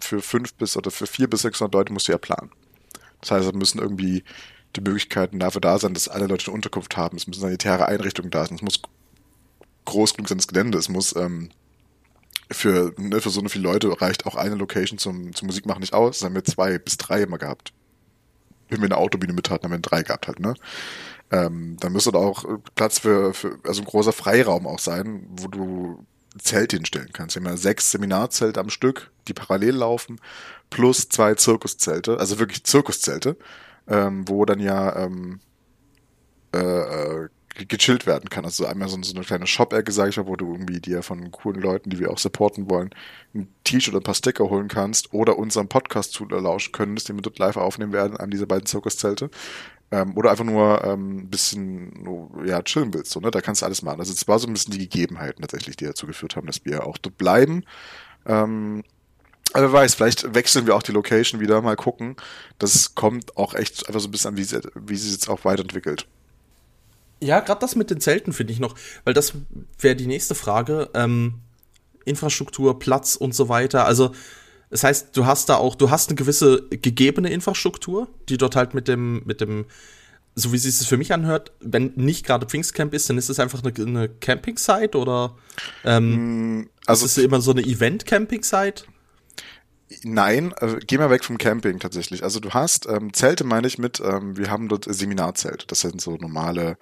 für fünf bis oder für vier bis 600 Leute musst du ja planen. Das heißt, da müssen irgendwie die Möglichkeiten dafür da sein, dass alle Leute eine Unterkunft haben. Es müssen sanitäre Einrichtungen da sein. Es muss groß genug sein, das Gelände. Es muss ähm, für, ne, für so viele Leute reicht auch eine Location zum, zum Musikmachen nicht aus. Das haben wir zwei bis drei immer gehabt. Wenn wir eine Autobühne mit hatten, haben wir drei gehabt halt, ne? Ähm, da müsste da auch Platz für, für, also ein großer Freiraum auch sein, wo du Zelt hinstellen kannst. Wir haben ja sechs Seminarzelte am Stück, die parallel laufen, plus zwei Zirkuszelte, also wirklich Zirkuszelte, ähm, wo dann ja ähm, äh, äh gechillt werden kann. Also einmal so, so eine kleine Shop-Ecke, sage ich mal, wo du irgendwie dir von coolen Leuten, die wir auch supporten wollen, ein T-Shirt oder ein paar Sticker holen kannst oder unseren Podcast zu lauschen könntest, den wir dort live aufnehmen werden, an diese beiden Zirkuszelte. Ähm, oder einfach nur ähm, ein bisschen ja, chillen willst. So, ne? Da kannst du alles machen. Also es war so ein bisschen die Gegebenheiten tatsächlich, die dazu geführt haben, dass wir auch dort bleiben. Ähm, aber wer weiß, vielleicht wechseln wir auch die Location wieder, mal gucken. Das kommt auch echt einfach so ein bisschen an, wie sie, wie sie sich jetzt auch weiterentwickelt. Ja, gerade das mit den Zelten finde ich noch, weil das wäre die nächste Frage. Ähm, Infrastruktur, Platz und so weiter. Also, das heißt, du hast da auch, du hast eine gewisse gegebene Infrastruktur, die dort halt mit dem, mit dem, so wie sich es für mich anhört, wenn nicht gerade Pfingstcamp ist, dann ist es einfach eine, eine Camping-Site oder ähm, mm, also ist es immer so eine Event-Camping-Site? Nein, äh, geh mal weg vom Camping tatsächlich. Also du hast ähm, Zelte, meine ich mit, ähm, wir haben dort Seminarzelte. Das sind so normale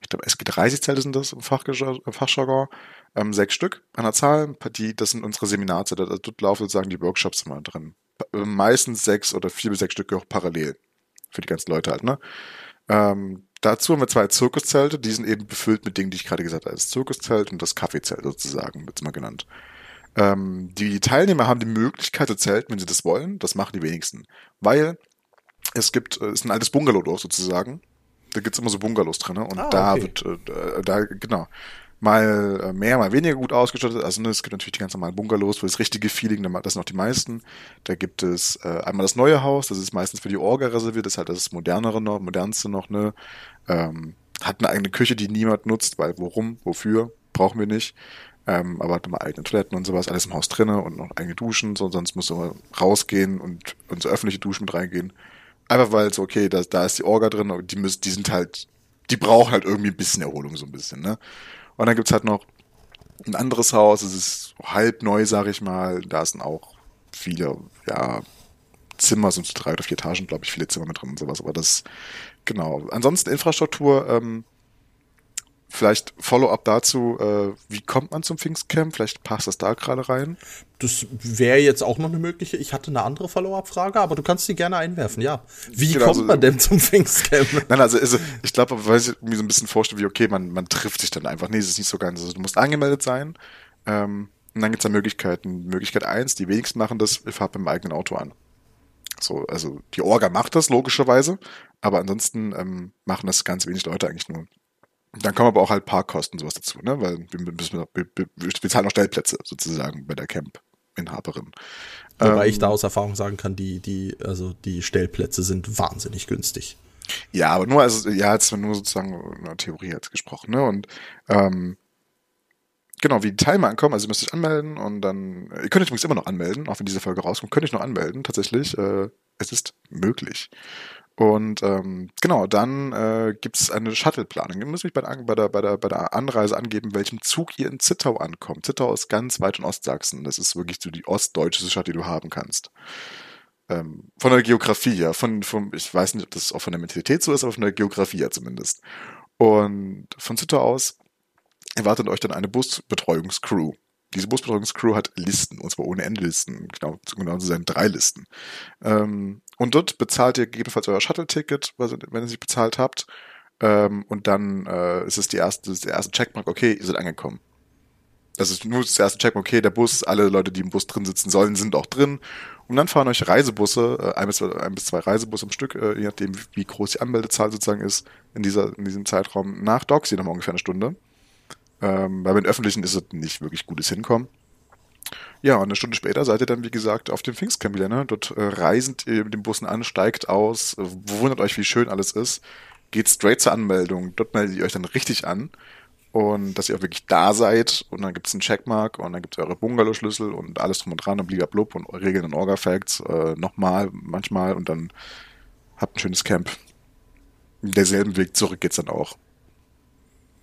ich glaube, SG30-Zelte sind das im Fachjargon, ähm, sechs Stück an der Zahl. Die, das sind unsere Seminarzelte. Also dort laufen sozusagen die Workshops immer drin. Meistens sechs oder vier bis sechs Stücke auch parallel. Für die ganzen Leute halt, ne? Ähm, dazu haben wir zwei Zirkuszelte, die sind eben befüllt mit Dingen, die ich gerade gesagt habe. Das Zirkuszelt und das Kaffeezelt sozusagen, wird's mal genannt. Ähm, die Teilnehmer haben die Möglichkeit zu zelten, wenn sie das wollen. Das machen die wenigsten. Weil es gibt, es ist ein altes Bungalow sozusagen da gibt's immer so Bungalows drin, ne? Und ah, da okay. wird, äh, da, genau, mal äh, mehr, mal weniger gut ausgestattet. Also ne, es gibt natürlich die ganz normalen Bungalows, wo das richtige Feeling, das sind auch die meisten. Da gibt es äh, einmal das neue Haus, das ist meistens für die Orga reserviert, das ist halt das modernere noch, modernste noch, ne? Ähm, hat eine eigene Küche, die niemand nutzt, weil warum, wofür, brauchen wir nicht. Ähm, aber hat immer eigene Toiletten und sowas, alles im Haus drinnen und noch eigene Duschen, so, sonst muss man rausgehen und ins öffentliche Duschen mit reingehen. Einfach weil so, okay, da, da ist die Orga drin die müssen, die sind halt, die brauchen halt irgendwie ein bisschen Erholung, so ein bisschen, ne? Und dann gibt's halt noch ein anderes Haus, es ist halb neu, sag ich mal. Da sind auch viele, ja, Zimmer, sind so drei oder vier Etagen, glaube ich, viele Zimmer mit drin und sowas. Aber das, genau. Ansonsten Infrastruktur, ähm, Vielleicht Follow-up dazu, äh, wie kommt man zum Pfingstcamp? Vielleicht passt das da gerade rein. Das wäre jetzt auch noch eine mögliche. Ich hatte eine andere Follow-up-Frage, aber du kannst die gerne einwerfen, ja. Wie genau, kommt also, man denn zum Pfingstcamp? Nein, also, also ich glaube, weil ich mir so ein bisschen vorstelle, wie okay, man, man trifft sich dann einfach. Nee, es ist nicht so ganz. Also du musst angemeldet sein. Ähm, und dann gibt's da Möglichkeiten. Möglichkeit eins, die wenigsten machen das, ich fahre beim eigenen Auto an. So, also die Orga macht das logischerweise, aber ansonsten ähm, machen das ganz wenig Leute eigentlich nur. Dann kommen aber auch halt Parkkosten sowas dazu, ne? Weil wir, müssen, wir, wir, wir zahlen auch Stellplätze sozusagen bei der Camp-Inhaberin. Wobei ähm, ich da aus Erfahrung sagen kann, die, die, also die Stellplätze sind wahnsinnig günstig. Ja, aber nur, also, ja, jetzt nur sozusagen in der Theorie jetzt gesprochen, ne? Und ähm, genau, wie die Teilnehmer ankommen, also ihr müsst euch anmelden und dann, ihr könnt euch übrigens immer noch anmelden, auch wenn diese Folge rauskommt, könnt ihr euch noch anmelden, tatsächlich. Äh, es ist möglich. Und ähm, genau, dann äh, gibt es eine Shuttle-Planung. Ihr müsst mich bei der, bei, der, bei, der, Anreise angeben, welchem Zug ihr in Zittau ankommt. Zittau ist ganz weit in Ostsachsen. Das ist wirklich so die ostdeutsche Stadt, die du haben kannst. Ähm, von der Geografie her, von, von, ich weiß nicht, ob das auch von der Mentalität so ist, aber von der Geografie her zumindest. Und von Zittau aus erwartet euch dann eine Busbetreuungscrew diese Busbetreuungscrew hat Listen, und zwar ohne Ende Listen, genau, genau zu sein, drei Listen. Ähm, und dort bezahlt ihr gegebenenfalls euer Shuttle-Ticket, wenn ihr sie bezahlt habt. Ähm, und dann äh, ist es die erste, der erste Checkmark, okay, ihr seid angekommen. Das ist nur das erste Checkmark, okay, der Bus, alle Leute, die im Bus drin sitzen sollen, sind auch drin. Und dann fahren euch Reisebusse, äh, ein, bis zwei, ein bis zwei Reisebusse am Stück, äh, je nachdem, wie groß die Anmeldezahl sozusagen ist, in, dieser, in diesem Zeitraum nach Doxy nochmal ungefähr eine Stunde. Ähm, weil mit öffentlichen ist es nicht wirklich gutes Hinkommen. Ja, und eine Stunde später seid ihr dann, wie gesagt, auf dem Pfingstcamp wieder. Ne? Dort äh, reisend ihr mit dem Bussen an, steigt aus, wundert euch, wie schön alles ist, geht straight zur Anmeldung. Dort meldet ihr euch dann richtig an und dass ihr auch wirklich da seid und dann gibt's einen Checkmark und dann gibt's eure Bungalow-Schlüssel und alles drum und dran und blub und Regeln und Orga-Facts äh, nochmal, manchmal und dann habt ein schönes Camp. Derselben Weg zurück geht's dann auch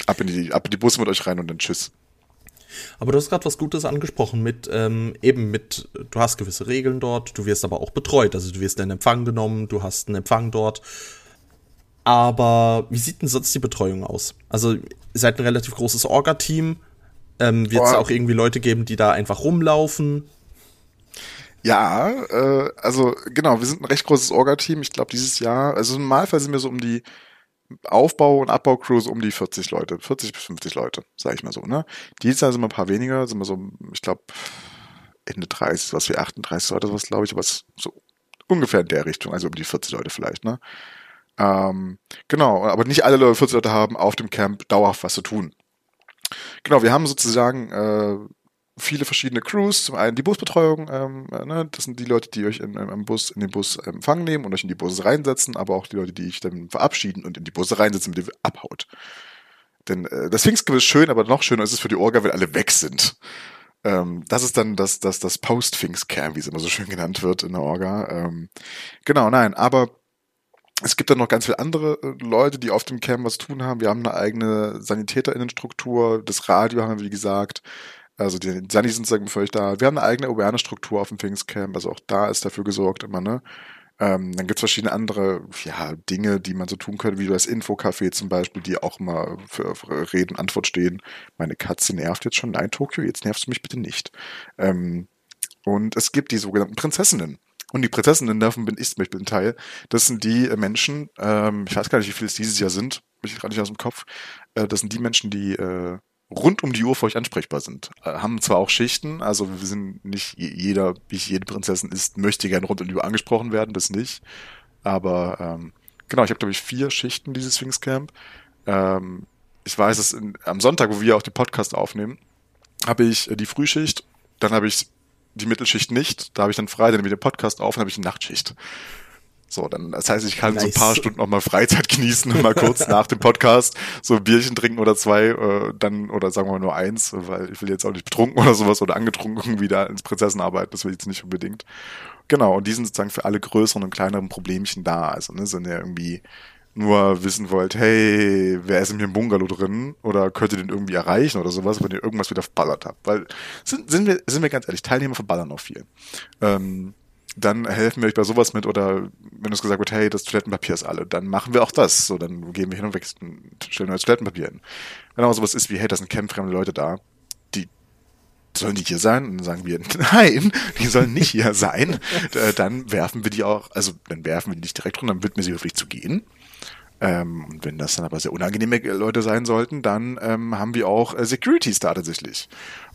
ab in die, ab in die Busse mit euch rein und dann tschüss. Aber du hast gerade was Gutes angesprochen mit ähm, eben mit, du hast gewisse Regeln dort, du wirst aber auch betreut, also du wirst in Empfang genommen, du hast einen Empfang dort. Aber wie sieht denn sonst die Betreuung aus? Also, ihr seid ein relativ großes Orga-Team. Ähm, Wird es auch irgendwie Leute geben, die da einfach rumlaufen? Ja, äh, also genau, wir sind ein recht großes Orga-Team. Ich glaube, dieses Jahr, also im Normalfall sind wir so um die Aufbau- und Abbau-Crews um die 40 Leute, 40 bis 50 Leute, sage ich mal so. Ne? Dieses Jahr sind wir ein paar weniger, sind wir so, ich glaube, Ende 30, was wie 38 Leute, was glaube ich, was so ungefähr in der Richtung, also um die 40 Leute vielleicht, ne? Ähm, genau, aber nicht alle Leute, 40 Leute haben auf dem Camp dauerhaft was zu tun. Genau, wir haben sozusagen äh, viele verschiedene Crews. Zum einen die Busbetreuung, ähm, äh, ne? das sind die Leute, die euch in, im Bus, in den Bus empfangen nehmen und euch in die Busse reinsetzen, aber auch die Leute, die ich dann verabschieden und in die Busse reinsetzen, mit ihr abhaut. Denn äh, das Pfingstgrill ist schön, aber noch schöner ist es für die Orga, wenn alle weg sind. Ähm, das ist dann das, das, das Post-Pfingst-Camp, wie es immer so schön genannt wird in der Orga. Ähm, genau, nein, aber es gibt dann noch ganz viele andere äh, Leute, die auf dem Camp was tun haben. Wir haben eine eigene SanitäterInnenstruktur, das Radio haben wir, wie gesagt. Also die Sani sind sagen für euch da. Wir haben eine eigene Awareness-Struktur auf dem Pfingstcamp, also auch da ist dafür gesorgt immer, ne? Ähm, dann gibt's verschiedene andere ja, Dinge, die man so tun könnte, wie das Infocafé zum Beispiel, die auch immer für, für Reden Antwort stehen. Meine Katze nervt jetzt schon. Nein, Tokio, jetzt nervst du mich bitte nicht. Ähm, und es gibt die sogenannten Prinzessinnen. Und die Prinzessinnen, davon bin ich zum Beispiel ein Teil. Das sind die Menschen, ähm, ich weiß gar nicht, wie viele es dieses Jahr sind, bin ich gerade nicht aus dem Kopf. Äh, das sind die Menschen, die äh, rund um die Uhr für euch ansprechbar sind. Äh, haben zwar auch Schichten, also wir sind nicht jeder, wie jede Prinzessin ist, möchte gern rund um die Uhr angesprochen werden, das nicht. Aber ähm, genau, ich habe glaube ich vier Schichten dieses Sphinx-Camp. Ähm, ich weiß, in, am Sonntag, wo wir auch den Podcast aufnehmen, habe ich äh, die Frühschicht, dann habe ich die Mittelschicht nicht, da habe ich dann frei, dann wieder Podcast auf und habe ich eine Nachtschicht. So, dann, das heißt, ich kann nice. so ein paar Stunden noch mal Freizeit genießen und mal kurz nach dem Podcast so ein Bierchen trinken oder zwei, äh, dann, oder sagen wir mal nur eins, weil ich will jetzt auch nicht betrunken oder sowas oder angetrunken wieder ins Prinzessin arbeiten, das will ich jetzt nicht unbedingt. Genau, und die sind sozusagen für alle größeren und kleineren Problemchen da. Also, ne, wenn ihr irgendwie nur wissen wollt, hey, wer ist in mir im Bungalow drin? Oder könnt ihr den irgendwie erreichen oder sowas, wenn ihr irgendwas wieder verballert habt. Weil, sind, sind wir, sind wir ganz ehrlich, Teilnehmer verballern auch viel. Ähm, dann helfen wir euch bei sowas mit oder wenn uns gesagt wird, hey, das Toilettenpapier ist alle, dann machen wir auch das. So, dann gehen wir hin und weg, stellen neues Toilettenpapier hin. Wenn aber sowas ist wie, hey, das sind campfremde Leute da, die sollen die hier sein? Und dann sagen wir, nein, die sollen nicht hier sein. Dann werfen wir die auch, also dann werfen wir die nicht direkt runter, dann bitten wir sie höflich zu gehen. Ähm, und wenn das dann aber sehr unangenehme Leute sein sollten, dann ähm, haben wir auch äh, Securities da tatsächlich.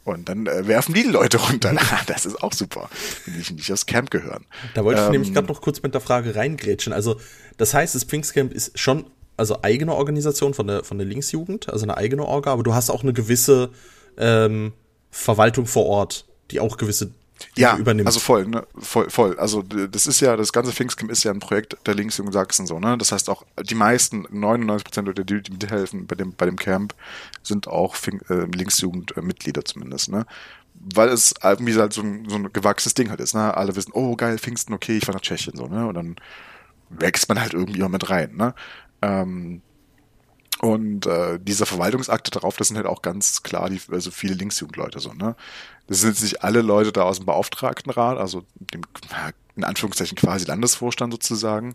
Und dann äh, werfen die, Leute runter. das ist auch super, wenn die nicht aufs Camp gehören. Da wollte ich ähm, nämlich gerade noch kurz mit der Frage reingrätschen. Also, das heißt, das Pfingstcamp ist schon also eigene Organisation von der, von der Linksjugend, also eine eigene Orga, aber du hast auch eine gewisse ähm, Verwaltung vor Ort, die auch gewisse ja, übernimmt. Also voll, ne? voll, voll. Also das ist ja, das ganze Pfingstcamp ist ja ein Projekt der Linksjugend Sachsen so, ne? Das heißt auch, die meisten, 99 Prozent der, die, die mithelfen bei dem, bei dem Camp, sind auch äh, Linksjugend-Mitglieder zumindest, ne? Weil es irgendwie halt so ein, so ein gewachsenes Ding halt ist, ne? Alle wissen, oh geil, Pfingsten, okay, ich fahr nach Tschechien, so, ne? Und dann wächst man halt irgendwie auch mit rein, ne? Ähm, und äh, dieser Verwaltungsakte darauf, das sind halt auch ganz klar die, also viele Linksjugendleute so, ne? Das sind jetzt nicht alle Leute da aus dem Beauftragtenrat, also dem, in Anführungszeichen quasi Landesvorstand sozusagen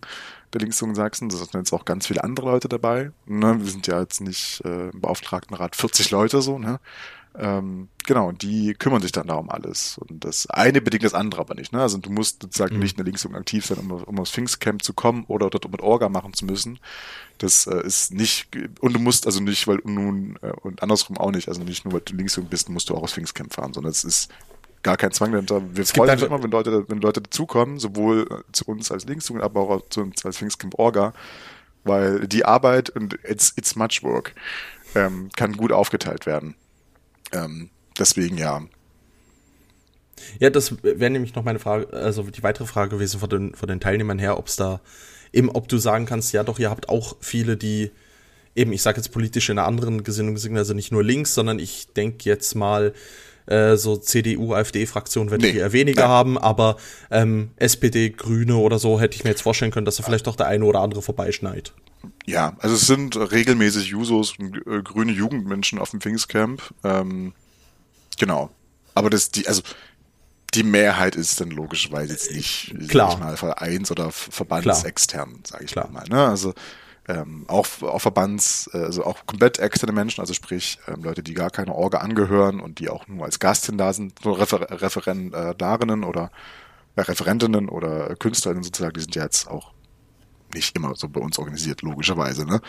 der Linksjugend Sachsen. Das sind jetzt auch ganz viele andere Leute dabei. Ne? Wir sind ja jetzt nicht äh, im Beauftragtenrat 40 Leute so, ne? Ähm, genau, und die kümmern sich dann darum alles. Und das eine bedingt das andere aber nicht. Ne? Also du musst sozusagen mhm. nicht in der Linksjugend aktiv sein, um, um aufs Pfingstcamp zu kommen oder dort mit Orga machen zu müssen. Das äh, ist nicht, und du musst also nicht, weil nun, äh, und andersrum auch nicht, also nicht nur, weil du Linksjugend bist, musst du auch aufs Pfingstcamp fahren, sondern es ist gar kein Zwang dahinter. Wir es freuen uns immer, wenn Leute, wenn Leute dazukommen, sowohl äh, zu uns als Linksjugend, aber auch zu uns als Pfingstcamp Orga, weil die Arbeit und it's, it's much work ähm, kann gut aufgeteilt werden. Ähm, deswegen ja. Ja, das wäre nämlich noch meine Frage, also die weitere Frage gewesen von den, von den Teilnehmern her, ob es da eben, ob du sagen kannst, ja doch, ihr habt auch viele, die eben, ich sage jetzt politisch in einer anderen Gesinnung sind, also nicht nur links, sondern ich denke jetzt mal, äh, so CDU, AfD-Fraktion werde nee, ich eher weniger nein. haben, aber ähm, SPD, Grüne oder so hätte ich mir jetzt vorstellen können, dass da vielleicht doch der eine oder andere vorbeischneit. Ja, also es sind regelmäßig Jusos und äh, grüne Jugendmenschen auf dem Pfingstcamp. Ähm, genau. Aber das, die, also die Mehrheit ist dann logischerweise jetzt nicht Klar. sag ich mal, Vereins- oder verbandsextern, sage ich Klar. mal. Ne? Also ähm, auch, auch Verbands, äh, also auch komplett externe Menschen, also sprich ähm, Leute, die gar keine Orga angehören und die auch nur als Gastin da sind, so Refer Referendarinnen oder äh, Referentinnen oder Künstlerinnen sozusagen, die sind ja jetzt auch nicht immer so bei uns organisiert, logischerweise. Ne?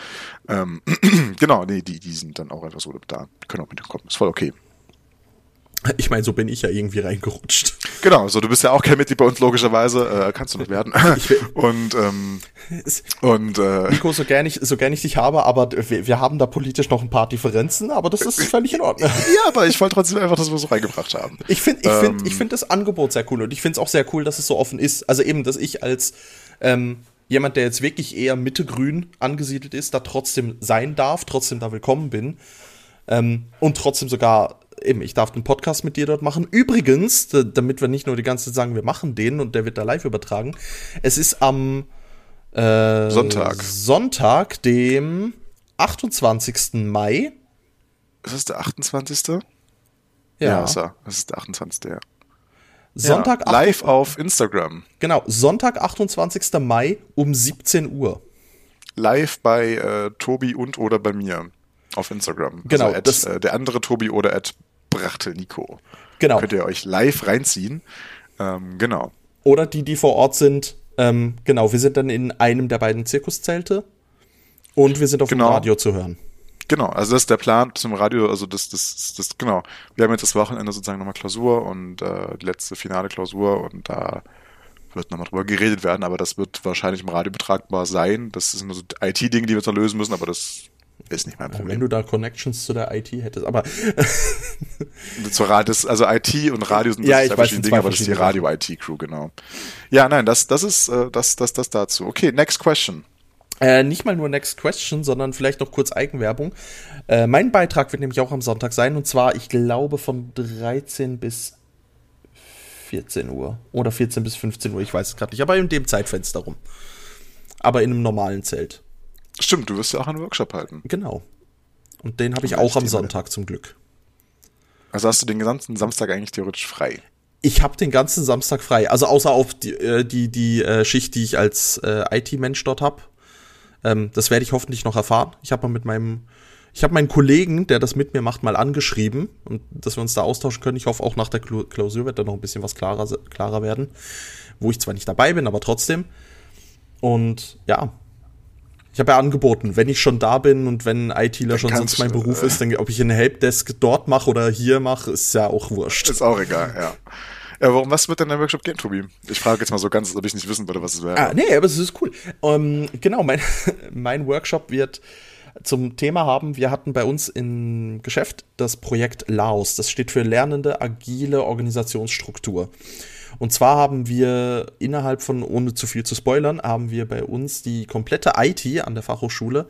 Ähm, genau, nee, die, die sind dann auch einfach so da, können auch mit kommen, ist voll okay. Ich meine, so bin ich ja irgendwie reingerutscht. Genau, so du bist ja auch kein Mitglied bei uns logischerweise, äh, kannst du nicht werden. und ähm, und äh, Nico, so gern ich so gern ich dich habe, aber wir, wir haben da politisch noch ein paar Differenzen, aber das ist völlig in Ordnung. ja, aber ich wollte trotzdem einfach, dass wir so reingebracht haben. Ich finde ich finde ähm, ich finde das Angebot sehr cool und ich finde es auch sehr cool, dass es so offen ist. Also eben, dass ich als ähm, jemand, der jetzt wirklich eher Mitte-Grün angesiedelt ist, da trotzdem sein darf, trotzdem da willkommen bin ähm, und trotzdem sogar eben, ich darf den Podcast mit dir dort machen. Übrigens, damit wir nicht nur die ganze Zeit sagen, wir machen den und der wird da live übertragen. Es ist am äh, Sonntag. Sonntag, dem 28. Mai. Ist das der 28.? Ja, ja ist er. Das ist der 28. Ja. Sonntag ja, live auf Instagram. Genau, Sonntag, 28. Mai um 17 Uhr. Live bei äh, Tobi und oder bei mir auf Instagram. Genau. Also at, das, äh, der andere Tobi oder at Brachtel Nico. Genau. Könnt ihr euch live reinziehen. Ähm, genau. Oder die, die vor Ort sind. Ähm, genau, wir sind dann in einem der beiden Zirkuszelte und wir sind auf genau. dem Radio zu hören. Genau, also das ist der Plan zum Radio, also das, das, das, genau. Wir haben jetzt das Wochenende sozusagen nochmal Klausur und äh, die letzte finale Klausur und da wird nochmal drüber geredet werden, aber das wird wahrscheinlich im Radio betragbar sein. Das sind nur so IT-Dinge, die wir noch lösen müssen, aber das ist nicht mein Problem. Wenn du da Connections zu der IT hättest, aber. Zur Radio, also IT und Radio sind ja, ich weiß, Dinge, aber das ist die Radio-IT-Crew, genau. Ja, nein, das, das ist äh, das, das, das dazu. Okay, next question. Äh, nicht mal nur Next Question, sondern vielleicht noch kurz Eigenwerbung. Äh, mein Beitrag wird nämlich auch am Sonntag sein und zwar, ich glaube, von 13 bis 14 Uhr oder 14 bis 15 Uhr, ich weiß es gerade nicht, aber in dem Zeitfenster rum. Aber in einem normalen Zelt. Stimmt, du wirst ja auch einen Workshop halten. Genau. Und den habe ich auch am Sonntag zum Glück. Also hast du den gesamten Samstag eigentlich theoretisch frei? Ich habe den ganzen Samstag frei. Also außer auf die, äh, die, die äh, Schicht, die ich als äh, IT-Mensch dort habe. Ähm, das werde ich hoffentlich noch erfahren. Ich habe mal mit meinem, ich habe meinen Kollegen, der das mit mir macht, mal angeschrieben und dass wir uns da austauschen können. Ich hoffe auch nach der Klausur wird da noch ein bisschen was klarer, klarer werden, wo ich zwar nicht dabei bin, aber trotzdem. Und ja, ich habe ja angeboten, wenn ich schon da bin und wenn ITler schon sonst mein Beruf äh, ist, dann ob ich eine Helpdesk dort mache oder hier mache, ist ja auch wurscht. Ist auch egal, ja. Ja, warum, was wird denn der Workshop gehen, Tobi? Ich frage jetzt mal so ganz, ob ich nicht wissen würde, was es wäre. Ah, nee, aber es ist cool. Ähm, genau, mein, mein Workshop wird zum Thema haben, wir hatten bei uns im Geschäft das Projekt Laos. Das steht für Lernende Agile Organisationsstruktur. Und zwar haben wir innerhalb von, ohne zu viel zu spoilern, haben wir bei uns die komplette IT an der Fachhochschule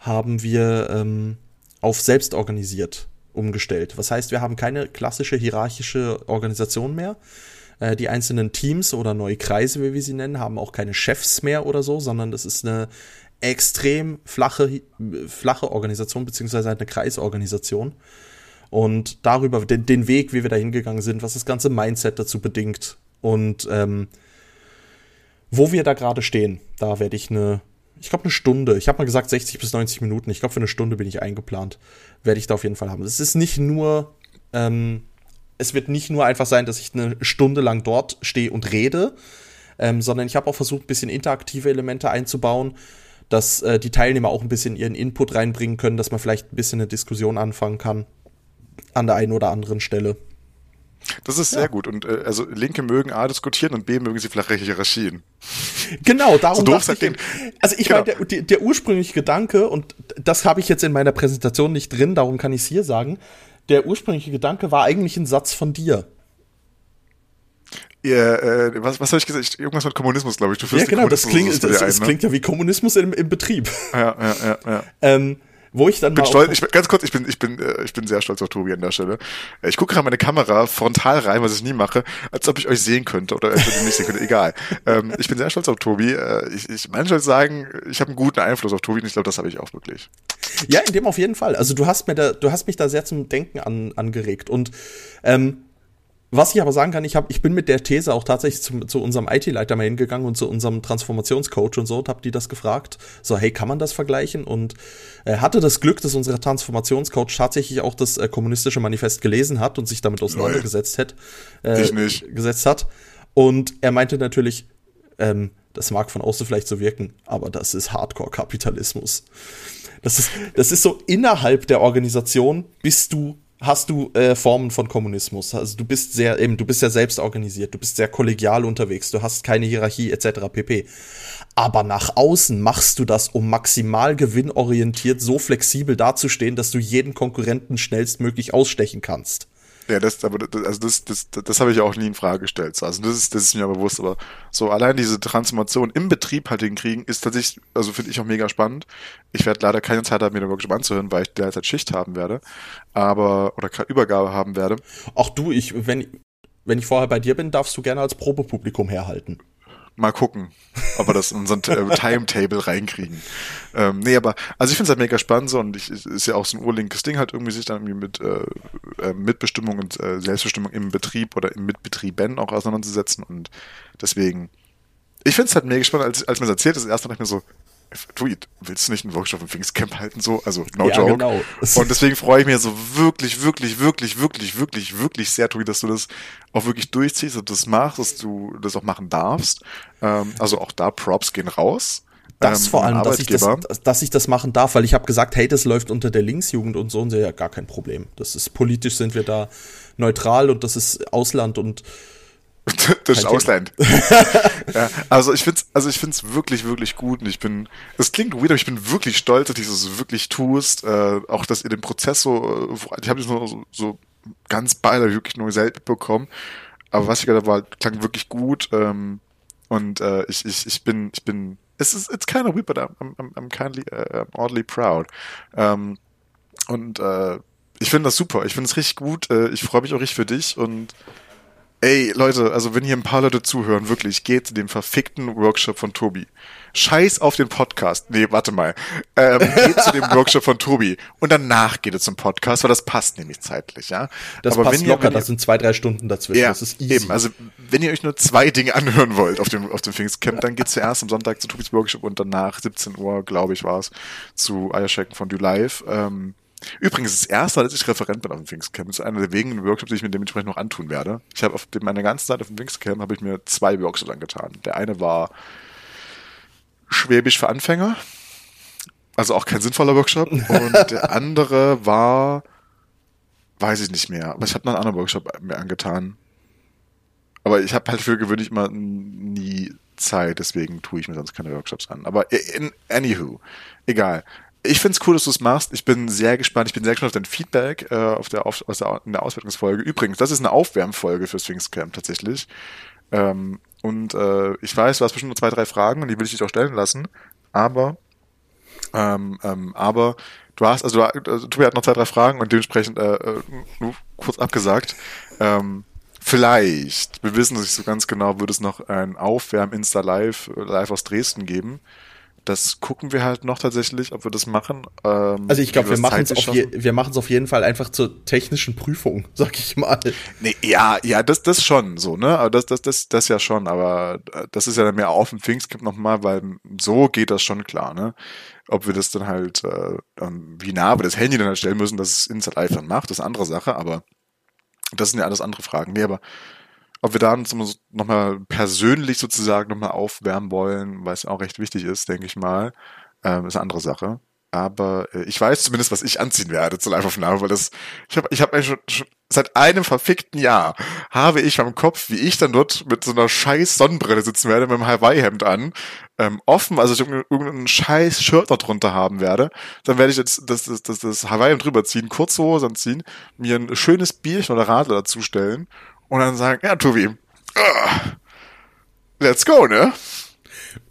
haben wir ähm, auf selbst organisiert umgestellt. Was heißt, wir haben keine klassische hierarchische Organisation mehr. Äh, die einzelnen Teams oder neue Kreise, wie wir sie nennen, haben auch keine Chefs mehr oder so, sondern das ist eine extrem flache, flache Organisation, beziehungsweise eine Kreisorganisation. Und darüber, den, den Weg, wie wir da hingegangen sind, was das ganze Mindset dazu bedingt und ähm, wo wir da gerade stehen, da werde ich eine, ich glaube eine Stunde, ich habe mal gesagt 60 bis 90 Minuten, ich glaube für eine Stunde bin ich eingeplant, werde ich da auf jeden Fall haben. Es ist nicht nur, ähm, es wird nicht nur einfach sein, dass ich eine Stunde lang dort stehe und rede, ähm, sondern ich habe auch versucht, ein bisschen interaktive Elemente einzubauen, dass äh, die Teilnehmer auch ein bisschen ihren Input reinbringen können, dass man vielleicht ein bisschen eine Diskussion anfangen kann an der einen oder anderen Stelle. Das ist sehr ja. gut. Und äh, also Linke mögen A diskutieren und B mögen sie flache Hierarchien. Genau, darum so dachte ich. Den, also ich genau. meine, der, der, ursprüngliche Gedanke, und das habe ich jetzt in meiner Präsentation nicht drin, darum kann ich es hier sagen, der ursprüngliche Gedanke war eigentlich ein Satz von dir. Ja, äh, was, was habe ich gesagt? Irgendwas mit Kommunismus, glaube ich. Du ja, genau, das klingt, das, das, ne? klingt ja wie Kommunismus im, im Betrieb. Ja, ja, ja. ja. ähm, wo ich dann bin stolz, ich, ganz kurz, ich bin, ich bin, äh, ich bin sehr stolz auf Tobi an der Stelle. Äh, ich gucke gerade meine Kamera frontal rein, was ich nie mache, als ob ich euch sehen könnte oder als ob ich nicht sehen könnte. Egal. Ähm, ich bin sehr stolz auf Tobi. Äh, ich, ich manchmal sagen, ich habe einen guten Einfluss auf Tobi und ich glaube, das habe ich auch wirklich. Ja, in dem auf jeden Fall. Also du hast mir da, du hast mich da sehr zum Denken an, angeregt und ähm, Was ich aber sagen kann, ich, hab, ich bin mit der These auch tatsächlich zu, zu unserem IT-Leiter mal hingegangen und zu unserem Transformationscoach und so und habe die das gefragt. So, hey, kann man das vergleichen? Und äh, hatte das Glück, dass unser Transformationscoach tatsächlich auch das äh, kommunistische Manifest gelesen hat und sich damit auseinandergesetzt hat. Äh, Ich nicht. Gesetzt hat. Und er meinte natürlich, ähm, das mag von außen vielleicht so wirken, aber das ist Hardcore-Kapitalismus. Das ist, das ist so innerhalb der Organisation bist du hast du äh, Formen von Kommunismus. Also du bist sehr eben, du bist ja selbst organisiert, du bist sehr kollegial unterwegs, du hast keine Hierarchie etc. pp. Aber nach außen machst du das, um maximal gewinnorientiert so flexibel dazustehen, dass du jeden Konkurrenten schnellstmöglich ausstechen kannst. Ja, das, aber das, also das, das, das, habe ich auch nie in Frage gestellt. Also das ist, das ist mir bewusst, aber so allein diese Transformation im Betrieb halt hinkriegen, ist tatsächlich, also finde ich auch mega spannend. Ich werde leider keine Zeit haben, mir den Workshop anzuhören, weil ich derzeit Schicht haben werde, aber oder Übergabe haben werde. Auch du, ich, wenn, wenn ich vorher bei dir bin, darfst du gerne als Probepublikum herhalten. Mal gucken, ob wir das in unseren äh, Timetable reinkriegen. Ähm, nee, aber, also ich finde es halt mega spannend so und ich, ist ja auch so ein urlinkes Ding halt irgendwie sich dann irgendwie mit äh, äh, Mitbestimmung und äh, Selbstbestimmung im Betrieb oder im Mitbetrieben auch auseinanderzusetzen und deswegen, ich finde es halt mega spannend, als, als mir das erzählt ist, erst dachte ich mir so, du, willst du nicht einen Workshop im Pfingstcamp halten so? Also, no Ja, joke. genau. Und deswegen freue ich mich so wirklich, wirklich, wirklich, wirklich, wirklich, wirklich sehr, Tobi, dass du das auch wirklich durchziehst und das machst, dass du das auch machen darfst. Ähm, also auch da Props gehen raus. Das Ähm, vor allem, dass ich das, dass ich das machen darf, weil ich habe gesagt, hey, das läuft unter der Linksjugend und so und so, ja, gar kein Problem. Das ist politisch sind wir da neutral und das ist Ausland und das ist Ausland. ja, also ich find's, also ich find's wirklich, wirklich gut und ich bin, es klingt weird, aber ich bin wirklich stolz, dass du das wirklich tust. Äh, auch, dass ihr den Prozess so, äh, ich habe das nur so, so ganz beide wirklich nur selten bekommen. Aber was ich gerade war, klang wirklich gut. Ähm, und äh, ich, ich, ich bin, ich bin, es ist, it's kind of weird, but I'm, I'm, I'm kindly, uh, I'm oddly proud. Ähm, und äh, ich finde das super. Ich finde es richtig gut. Äh, ich freue mich auch richtig für dich und Ey, Leute, also wenn hier ein paar Leute zuhören, wirklich, geht zu dem verfickten Workshop von Tobi. Scheiß auf den Podcast. Nee, warte mal. Ähm, geht zu dem Workshop von Tobi. Und danach geht es zum Podcast, weil das passt nämlich zeitlich, ja. das Aber passt wenn locker, ihr, das sind zwei, drei Stunden dazwischen. ja, das ist easy. eben. Also, wenn ihr euch nur zwei Dinge anhören wollt auf dem, auf dem Pfingstcamp, dann geht zuerst am Sonntag zu Tobis Workshop und danach 17 Uhr, glaube ich, war es, zu Eierschecken von Du Live. Ähm, übrigens, das erste Mal, dass ich Referent bin auf dem Pfingstcamp, ist einer der wenigen Workshops, die ich mir dementsprechend noch antun werde. Ich habe auf dem, meine ganze Zeit auf dem Pfingstcamp habe ich mir zwei Workshops angetan. Der eine war Schwäbisch für Anfänger. Also auch kein sinnvoller Workshop. Und der andere war, weiß ich nicht mehr, aber ich habe noch einen anderen Workshop mir angetan. Aber ich habe halt für gewöhnlich immer nie Zeit, deswegen tue ich mir sonst keine Workshops an. Aber in, anywho, egal. Ich find's cool, dass du es machst. Ich bin sehr gespannt. Ich bin sehr gespannt auf dein Feedback äh, auf der, auf, aus der, in der Auswertungsfolge. Übrigens, das ist eine Aufwärmfolge fürs Pfingstcamp tatsächlich. Ähm, und äh, ich weiß, du hast bestimmt nur zwei, drei Fragen und die will ich dich auch stellen lassen. Aber, ähm, ähm, aber du hast, also, also Tobi hat noch zwei, drei Fragen und dementsprechend äh, äh, nur kurz abgesagt. Ähm, vielleicht, wir wissen es nicht so ganz genau, wird es noch ein Aufwärm-Insta Live, äh, live aus Dresden geben. Das gucken wir halt noch tatsächlich, ob wir das machen. Ähm, also ich glaube, wir machen es auf, je, wir machen's auf jeden Fall einfach zur technischen Prüfung, sag ich mal. Nee, ja, ja, das, das schon so, ne? Aber das, das, das, das ja schon, aber äh, das ist ja dann mehr auf dem Pfingstcamp nochmal, weil so geht das schon klar, ne? Ob wir das dann halt, äh, wie nah wir das Handy dann halt stellen müssen, dass es Inside Live dann macht, das ist eine andere Sache, aber das sind ja alles andere Fragen. Nee, aber ob wir da uns nochmal persönlich sozusagen nochmal aufwärmen wollen, weil es auch recht wichtig ist, denke ich mal, ähm, ist eine andere Sache. Aber äh, ich weiß zumindest, was ich anziehen werde zur Live-Aufnahme, weil das, ich habe ich hab eigentlich schon, schon seit einem verfickten Jahr habe ich am Kopf, wie ich dann dort mit so einer scheiß Sonnenbrille sitzen werde, mit einem Hawaii-Hemd an, ähm, offen, also ich irgendein, irgendein scheiß Shirt da drunter haben werde. Dann werde ich jetzt das, das, das, das Hawaii-Hemd drüber ziehen, kurze Hose anziehen, mir ein schönes Bierchen oder Radler dazustellen und dann sagen, ja, Tobi, ah, let's go, ne?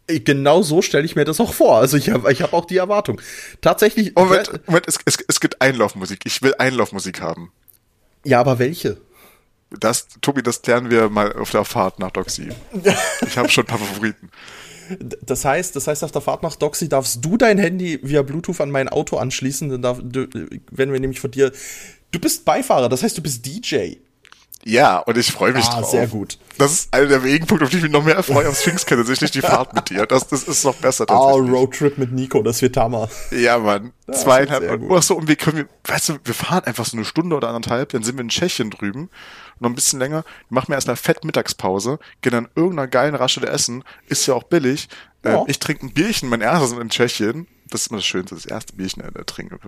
Genau so stelle ich mir das auch vor. Also ich habe ich hab auch die Erwartung. Tatsächlich. Moment, Moment es, es, es gibt Einlaufmusik. Ich will Einlaufmusik haben. Ja, aber welche? Das, Tobi, das klären wir mal auf der Fahrt nach Doxy. Ich habe schon ein paar Favoriten. Das heißt, das heißt, auf der Fahrt nach Doxy darfst du dein Handy via Bluetooth an mein Auto anschließen. Dann darf, du, wenn wir nämlich von dir. Du bist Beifahrer, das heißt, du bist DJ. Ja, und ich freue mich Ah, drauf. sehr gut. Das ist einer der wenigen Punkte, auf die ich mich noch mehr freue am Sphinx tatsächlich die Fahrt mit dir. Das, das ist noch besser Oh, tatsächlich. Roadtrip mit Nico, das wird Hammer. Ja, Mann. ist Zweieinhalb. Und ach so, und wir können, wir, weißt du, wir fahren einfach so eine Stunde oder anderthalb, dann sind wir in Tschechien drüben, noch ein bisschen länger, machen wir erstmal fett Mittagspause, gehen dann irgendeiner geilen Raststätte essen, ist ja auch billig. Ja. Ähm, ich trinke ein Bierchen, mein erstes in Tschechien. Das ist immer das Schönste, das erste Bierchen äh, trinken.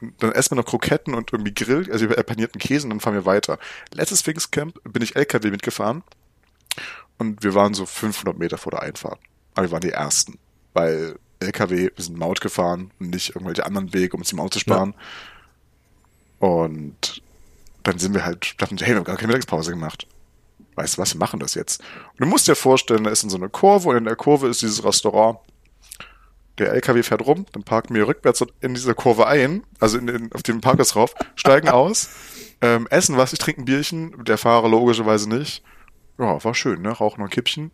Und dann essen wir noch Kroketten und irgendwie Grill, also panierten Käse und dann fahren wir weiter. Letztes Pfingstcamp bin ich LKW mitgefahren und wir waren so 500 Meter vor der Einfahrt. Aber wir waren die Ersten, weil LKW, wir sind Maut gefahren und nicht irgendwelche anderen Wege, um uns die Maut zu sparen. Und dann sind wir halt, dachten, hey, wir haben gar keine Mittagspause gemacht. Weißt du was, wir machen das jetzt. Und du musst dir vorstellen, da ist in so eine Kurve und in der Kurve ist dieses Restaurant. Der LKW fährt rum, dann parken wir rückwärts in dieser Kurve ein, also in den, auf dem Parkplatz rauf, steigen aus, ähm, essen was, ich trinke ein Bierchen, der Fahrer logischerweise nicht. Ja, war schön, ne? Rauchen noch ein Kippchen.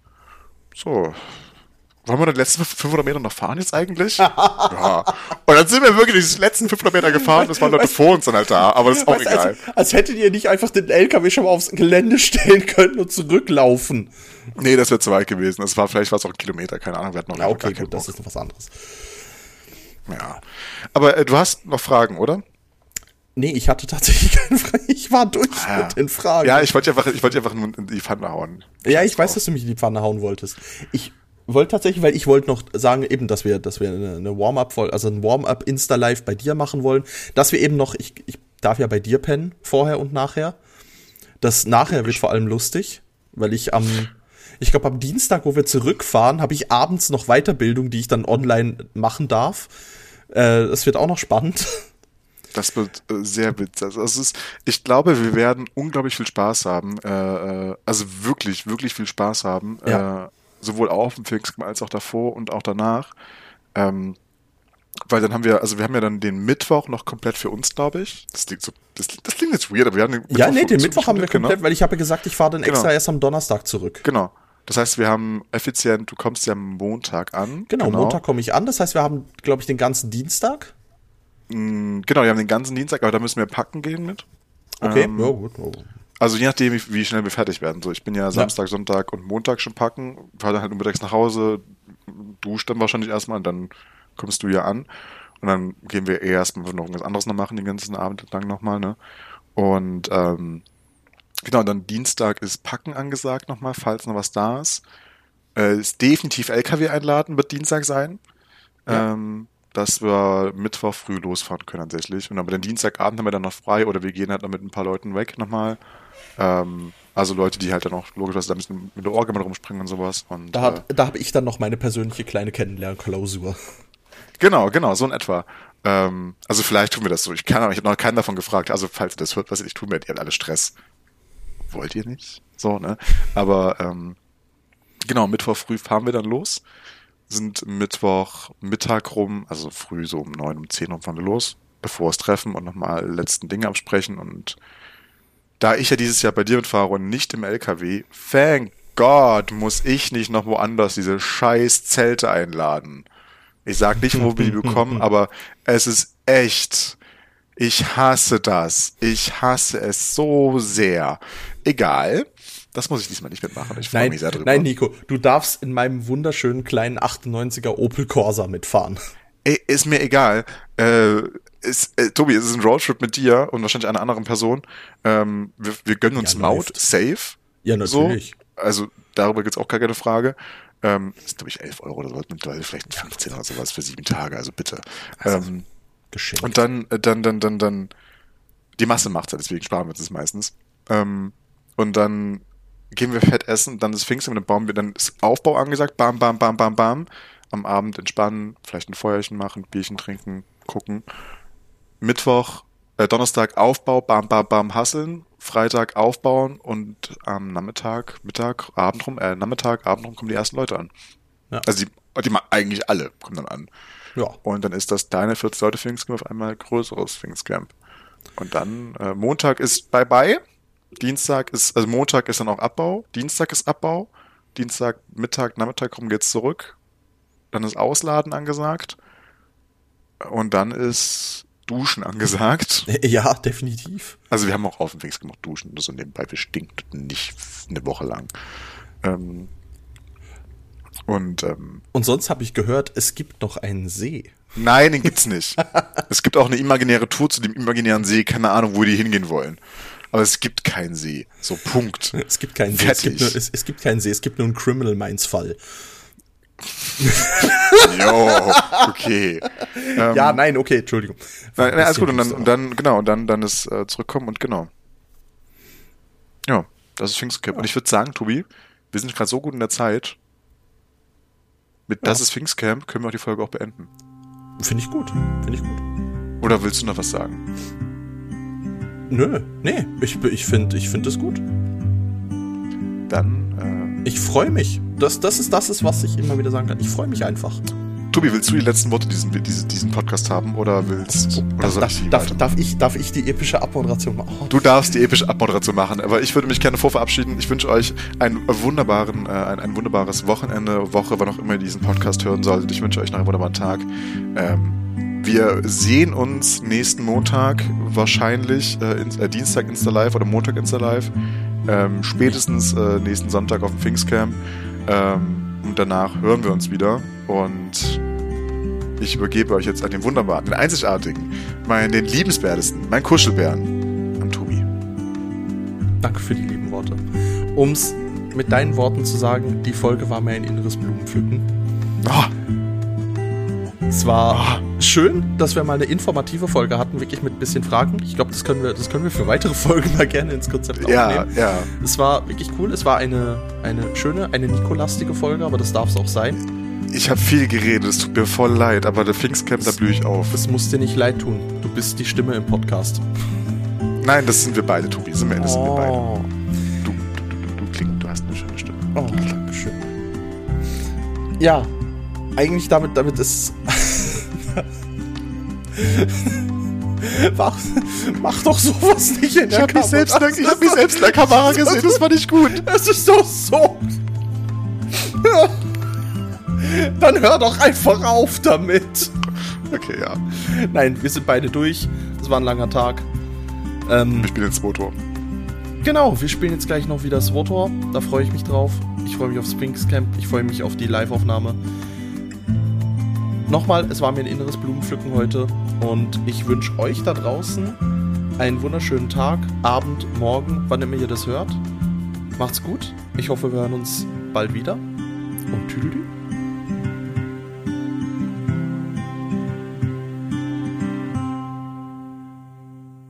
So. Wollen wir die letzten 500 Meter noch fahren jetzt eigentlich? ja. Und dann sind wir wirklich die letzten 500 Meter gefahren. Das waren Leute vor uns dann halt da, aber das ist auch Weißt, egal. als, als hättet ihr nicht einfach den LKW schon mal aufs Gelände stellen können und zurücklaufen. Nee, das wäre zu weit gewesen. Das war vielleicht was auch ein Kilometer, keine Ahnung. Wir hatten noch Ja, okay, gut, das ist noch was anderes. Ja. Aber äh, du hast noch Fragen, oder? Nee, ich hatte tatsächlich keine Frage. Ich war durch Ja. mit den Fragen. Ja, ich wollte einfach, ich wollte einfach nur in die Pfanne hauen. Ja, ich weiß, dass du mich in die Pfanne hauen wolltest. Ich wollte tatsächlich, weil ich wollte noch sagen, eben, dass wir, dass wir eine, eine Warm-up, also ein Warm-up Insta-Live bei dir machen wollen, dass wir eben noch, ich, ich darf ja bei dir pennen, vorher und nachher. Das nachher wird vor allem lustig, weil ich am, ich glaube am Dienstag, wo wir zurückfahren, habe ich abends noch Weiterbildung, die ich dann online machen darf. Äh, das wird auch noch spannend. Das wird äh, sehr witzig. Also ist, ich glaube, wir werden unglaublich viel Spaß haben. Äh, äh, also wirklich, wirklich viel Spaß haben. Ja. Sowohl auf dem Pfingstcamp als auch davor und auch danach. Ähm, weil dann haben wir, also wir haben ja dann den Mittwoch noch komplett für uns, glaube ich. Das klingt so, das, das klingt jetzt weird, aber wir haben den ja, Mittwoch nee, für den Mittwoch haben wir genau. komplett, weil ich habe ja gesagt, ich fahre dann extra Genau. erst am Donnerstag zurück. Genau. Das heißt, wir haben effizient, du kommst ja am Montag an. Genau, Montag komme ich an. Das heißt, wir haben, glaube ich, den ganzen Dienstag. Mm, Genau, wir haben den ganzen Dienstag, aber da müssen wir packen gehen mit. Okay, Ähm, ja, gut. Oh. Also je nachdem, wie, schnell wir fertig werden. So, ich bin ja Samstag, Sonntag und Montag schon packen, fahre dann halt mittags nach Hause, dusch dann wahrscheinlich erstmal und dann kommst du ja an. Und dann gehen wir eh erstmal noch irgendwas anderes noch machen, den ganzen Abend lang nochmal, ne? Und ähm, genau, dann Dienstag ist Packen angesagt nochmal, falls noch was da ist. Äh, ist definitiv LKW einladen, wird Dienstag sein. Ja. Ähm, dass wir Mittwoch früh losfahren können tatsächlich. Und aber den Dienstagabend haben wir dann noch frei oder wir gehen halt noch mit ein paar Leuten weg nochmal. Ähm, also Leute, die halt dann auch logischerweise da ein bisschen mit der Orgel mal rumspringen und sowas. Und, Da, äh, hat, da habe ich dann noch meine persönliche kleine Kennenlernklausur. Genau, genau, so in etwa. Ähm, also vielleicht tun wir das so. Ich kann aber, ich habe noch keinen davon gefragt. Also falls ihr das hört, was ihr nicht tun werdet, ihr habt alle Stress. Wollt ihr nicht? So, ne? Aber ähm, genau, Mittwoch früh fahren wir dann los. Sind Mittwoch Mittag rum, also früh so um neun, um zehn Uhr fahren wir los, bevor wir es treffen und nochmal letzten Dinge absprechen. Und da ich ja dieses Jahr bei dir mitfahre und nicht im LKW, thank God, muss ich nicht noch woanders diese scheiß Zelte einladen. Ich sag nicht, wo wir die bekommen, aber es ist echt. Ich hasse das. Ich hasse es so sehr. Egal. Das muss ich diesmal nicht mitmachen. Ich freue mich sehr drüber. nein, Nico, du darfst in meinem wunderschönen kleinen 98er Opel Corsa mitfahren. Ey, ist mir egal. Äh, ist, äh, Tobi, es ist ein Roadtrip mit dir und wahrscheinlich einer anderen Person. Ähm, wir, wir gönnen uns Ja, Maut läuft. safe. Ja, natürlich. So. Also darüber gibt's auch gar keine Frage. Ähm, ist, glaube ich, 11 Euro oder so, mittlerweile vielleicht 15 oder sowas für sieben Tage, also bitte. ähm, Geschenkt. und dann, äh, dann, dann, dann, dann, die Masse macht's ja, deswegen sparen wir uns das meistens. Ähm, und dann gehen wir fett essen, dann ist Pfingsten, und dann bauen wir, dann ist Aufbau angesagt, bam, bam, bam, bam, bam. Am Abend entspannen, vielleicht ein Feuerchen machen, Bierchen trinken, gucken. Mittwoch, äh, Donnerstag Aufbau, bam, bam, bam, hasseln. Freitag aufbauen und am Nachmittag, Mittag, Abend rum, äh, Nachmittag, Abend rum kommen die ersten Leute an. Ja. Also die, die ma- eigentlich alle kommen dann an. ja. Und dann ist das deine 40 Leute Pfingstcamp auf einmal größeres Pfingstcamp. Und dann äh, Montag ist Bye-Bye. Dienstag ist, also Montag ist dann auch Abbau. Dienstag ist Abbau. Dienstag, Mittag, Nachmittag rum geht's zurück. Dann ist Ausladen angesagt. Und dann ist Duschen angesagt. Ja, definitiv. Also wir haben auch auf dem Pfingstcamp noch Duschen, so nebenbei, wir stinken nicht eine Woche lang. Ähm, und ähm, Und sonst habe ich gehört, es gibt noch einen See. nein, den gibt's nicht. es gibt auch eine imaginäre Tour zu dem imaginären See, keine Ahnung, wo die hingehen wollen. Aber es gibt keinen See. So, Punkt. Es gibt keinen See. Es gibt, nur, es, es gibt keinen See. Es gibt nur einen Criminal Minds Fall. Jo, okay. Ähm, ja, nein, okay, Entschuldigung. Nein, nein, alles gut. Und dann, und dann genau, und dann, dann ist äh, zurückkommen und genau. Ja, das ist Pfingstcamp. Und ich würde sagen, Tobi, wir sind gerade so gut in der Zeit. Mit Das Ja. ist Pfingstcamp können wir auch die Folge auch beenden. Finde ich gut. Finde ich gut. Oder willst du noch was sagen? Nö, nee, ich, ich finde ich find das gut. Dann, Ich freue mich. Das, das, ist, das ist, was ich immer wieder sagen kann. Ich freue mich einfach. Tobi, willst du die letzten Worte diesen, diesen, diesen Podcast haben oder willst oder Darf, ich die darf, darf, ich, darf ich die epische Abmoderation machen? Oh, Du darfst die epische Abmoderation machen, aber ich würde mich gerne vorverabschieden. Ich wünsche euch einen wunderbaren, äh, ein, ein wunderbares Wochenende, Woche, wann auch immer ihr diesen Podcast hören solltet. Ich wünsche euch noch einen wunderbaren Tag. Ähm, wir sehen uns nächsten Montag, wahrscheinlich äh, in, äh, Dienstag Insta Live oder Montag Insta Live. Ähm, spätestens äh, nächsten Sonntag auf dem Pfingstcamp. Ähm, und danach hören wir uns wieder. Und ich übergebe euch jetzt an den wunderbaren, den einzigartigen, meinen, den liebenswertesten, meinen Kuschelbären, an Tobi. danke für die lieben Worte. Um's mit deinen Worten zu sagen, die Folge war mir ein inneres Blumenpflücken. Oh, Es war schön, dass wir mal eine informative Folge hatten, wirklich mit ein bisschen Fragen. Ich glaube, das können wir, das können wir für weitere Folgen mal gerne ins Konzept ja, aufnehmen. ja. Es war wirklich cool. Es war eine, eine schöne, eine Nico-lastige Folge, aber das darf es auch sein. Ich habe viel geredet, es tut mir voll leid, aber der Pfingstcamp, da blühe ich auf. Es muss dir nicht leid tun. Du bist die Stimme im Podcast. Nein, das sind wir beide, Tobi. Sind wir, das sind wir beide. Oh, Du, du, du, du, klingst, du hast eine schöne Stimme. oh Dankeschön. Ja, eigentlich damit, damit ist. mach, mach doch sowas nicht in Ich habe mich, selbst der- ich hab mich selbst in der Kamera gesehen, das war nicht gut. Es ist doch so. Dann hör doch einfach auf damit. Okay, ja. Nein, wir sind beide durch. Das war ein langer Tag. Ähm, Ich bin ins Motor. genau, wir spielen jetzt gleich noch wieder SWOTOR. Da freue ich mich drauf. Ich freue mich aufs Pfingstcamp. Ich freue mich auf die Live-Aufnahme. Nochmal, es war mir ein inneres Blumenpflücken heute. Und ich wünsche euch da draußen einen wunderschönen Tag, Abend, Morgen, wann immer ihr das hört. Macht's gut. Ich hoffe, wir hören uns bald wieder. Und tüdelü.